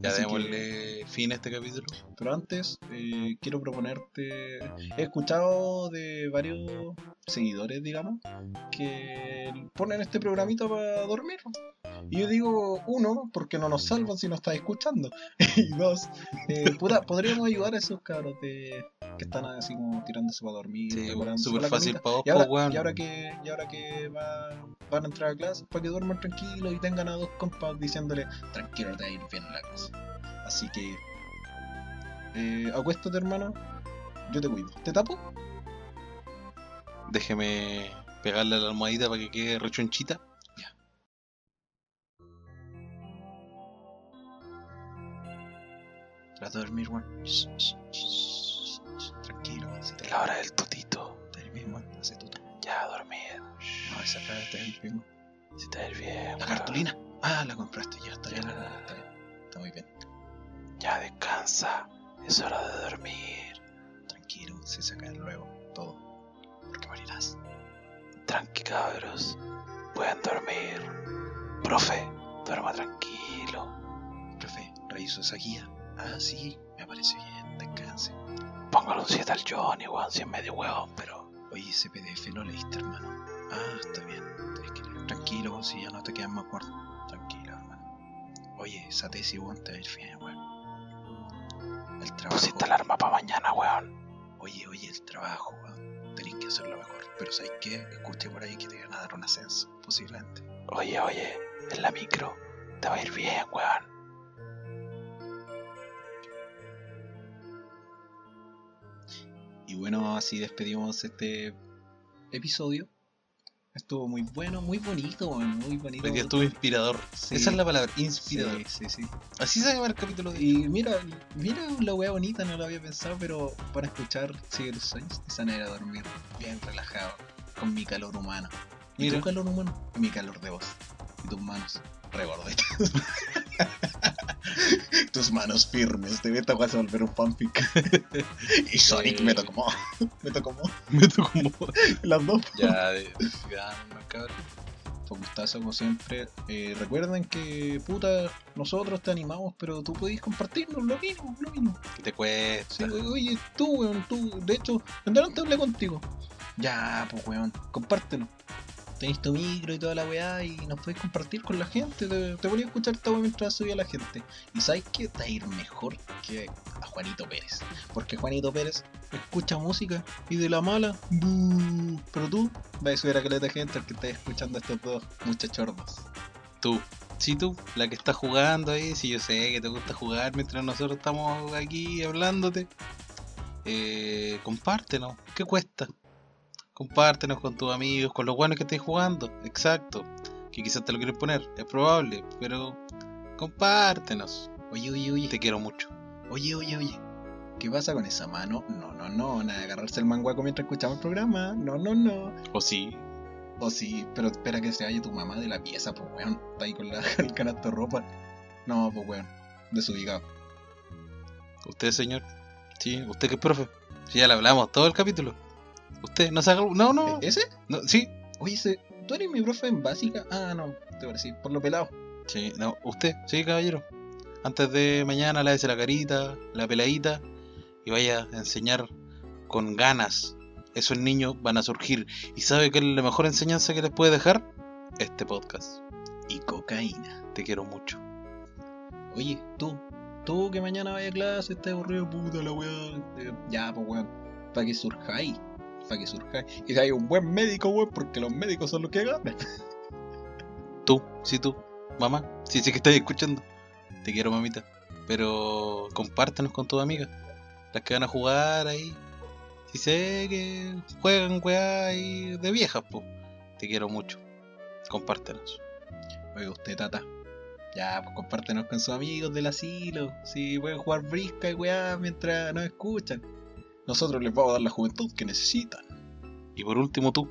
Ya Así démosle fin a este capítulo. Pero antes, eh, quiero proponerte. He escuchado de varios seguidores, digamos, que ponen este programita para dormir. Y yo digo, uno, porque no nos salvan si no estás escuchando. <laughs> y dos, eh, puta, podríamos ayudar a esos cabros de, que están así como tirándose para dormir. Sí, súper fácil para vos, Y ahora, weón. y ahora que, y ahora que va- van a entrar a clase, para que duerman tranquilos y tengan a dos compas diciéndole, tranquilo, te va a ir bien en la clase. Así que, eh, acuéstate, hermano. Yo te cuido. ¿Te tapo? Déjeme pegarle a la almohadita para que quede rechonchita. Trata de dormir, shh. Tranquilo, te La hora del tutito. Te va a ir bien, weón. Hace tu Ya dormir. No, esa cara a ir bien, weón. Si a ir bien. La cartulina. Ah, la compraste ya. Está bien, está bien. Está muy bien. Ya descansa. Es hora de dormir. Tranquilo, se saca luego todo. Morirás. Tranqui cabros. Pueden dormir. Profe, duerma tranquilo. Profe, reviso esa guía. Ah, sí, me parece bien. Descanse. Póngale un 7 al Johnny, weón, si es medio huevón, pero. Oye, ese PDF lo leíste, hermano. Ah, está bien. Tienes que leer. Tranquilo, si ya no te quedan más acuerdo. Tranquilo, hermano. Oye, esa tesis, weón, te va a ir bien, weón. El trabajo. Pusiste alarma para mañana, weón. Oye, oye, el trabajo, weón. Tenés que hacerlo mejor. Pero ¿sabes qué? Escuché por ahí que te van a dar un ascenso, posiblemente. Oye, oye, en la micro. Te va a ir bien, weón. Y bueno, así despedimos este episodio. Estuvo muy bueno, muy bonito, muy bonito. Estuvo inspirador. Sí. Esa es la palabra, inspirador. Sí, sí, sí. Así se llama el capítulo de Y mira, mira la wea bonita, no lo había pensado, pero para escuchar Sigue tus sueños, esa manera de dormir bien relajado, con mi calor humano. ¿Y Mira. tu calor humano? Mi calor de voz. Y tus manos regordetas. <laughs> tus manos firmes. De esta vas a volver un fanfic. <laughs> y Sonic <laughs> me tocó. me tocó Me <laughs> tocó las dos. Ya, de. Ya, no, cabrón. Fue gustazo como siempre. Eh, recuerden que, puta, nosotros te animamos, pero tú podés compartirnos lo mínimo, lo mínimo. ¿Qué te cuesta? Sí, oye, oye, tú, weón, tú. De hecho, en delante hablé contigo. Ya, pues, weón, compártelo. Tenéis tu micro y toda la weá y nos podéis compartir con la gente. Te, te a escuchar esta weá mientras subía la gente. Y sabes que te va a ir mejor que a Juanito Pérez. Porque Juanito Pérez escucha música y de la mala. Pero tú vas a subir a caleta de gente al que estáis escuchando a estos dos muchachordos. Tú. Sí, tú, la que está jugando ahí, si yo sé que te gusta jugar mientras nosotros estamos aquí hablándote, eh, compártenos, ¿qué cuesta? Compártenos con tus amigos, con los buenos que estés jugando, exacto, que quizás te lo quieren poner, es probable, pero compártenos, Oye, oye, oye. te quiero mucho. Oye, oye, oye. ¿Qué pasa con esa mano? No, no, no. Nada de agarrarse el manguaco mientras escuchamos el programa. No, no, no. O sí, O sí, pero espera que se vaya tu mamá de la pieza, pues weón. Está ahí con la, <laughs> el canasto de ropa. No, pues weón. Desubicado. usted señor, sí, usted es profe, si ya le hablamos todo el capítulo, usted no se haga, no, no, ¿E- ¿Ese? no, sí, Oye, ese, ¿tú eres mi profe en básica? Ah, no, te parecí, por lo pelado. Sí, no, usted, sí, caballero. Antes de mañana lávese la carita, la peladita y vaya a enseñar con ganas. Esos niños van a surgir. ¿Y sabe qué es la mejor enseñanza que les puede dejar? Este podcast. Y cocaína. Te quiero mucho. Oye, tú, tú que mañana vaya a clase, estás aburrido, puta la weá. Eh, Ya, pues weón, para que surjáis, para que surjáis. Y hay un buen médico, weón, porque los médicos son los que ganan. <laughs> Tú, sí, tú, mamá, sí, sí que estás escuchando. Te quiero, mamita. Pero compártenos con tus amigas. Las que van a jugar ahí. Si sé que juegan weá de viejas, pues. Te quiero mucho. Compártenos. Oye, usted, tata. Ya, pues compártenos con sus amigos del asilo. Si pueden jugar brisca y weá mientras nos escuchan. Nosotros les vamos a dar la juventud que necesitan. Y por último tú,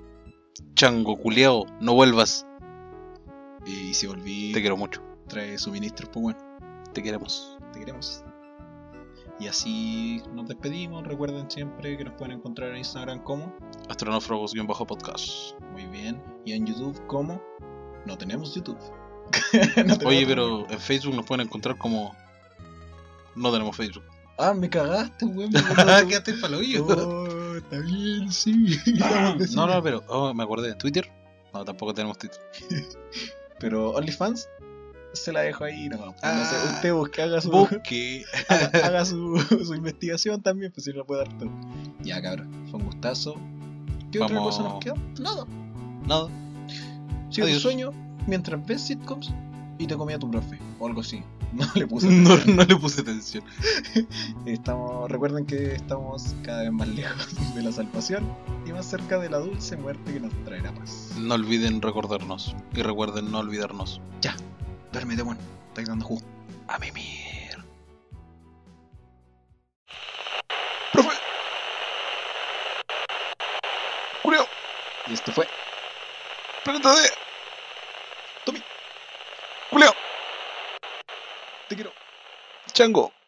chango culeado, no vuelvas. Y si volví, Te quiero mucho. trae suministros, pues bueno, Te queremos. te queremos. Y así nos despedimos. Recuerden siempre que nos pueden encontrar en Instagram como. Astronófragos-podcast. Muy bien. Y en YouTube como. No tenemos YouTube. <laughs> No tenemos Oye, pero en Facebook nos pueden encontrar como. No tenemos Facebook. Ah, me cagaste, weón. de tu- Quédate pa'l hoyo. Oh, está bien, sí. <laughs> Vamos a No, no, pero oh, me acordé. ¿Twitter? No, tampoco tenemos Twitter. <laughs> Pero OnlyFans se la dejo ahí, no. no sé, Ah. usted busque, haga su, Busque. <laughs> haga, haga su, su investigación también, pues si no lo puede dar todo. Ya, cabrón, fue un gustazo. ¿Qué otra cosa nos queda? Nada. Nada. Sigue tu sueño mientras ves sitcoms y te comía tu profe, o algo así. No le puse No, no le puse atención. Estamos, recuerden que estamos cada vez más lejos de la salvación y más cerca de la dulce muerte que nos traerá paz. No olviden recordarnos. Y recuerden no olvidarnos. Duérmete, bueno, estáis dando jugo. A mimir. ¡Profe! ¡Julio! Y esto fue ¡Planeta D! ¡Tommy! ¡Julio! Te quiero. ¡Chango!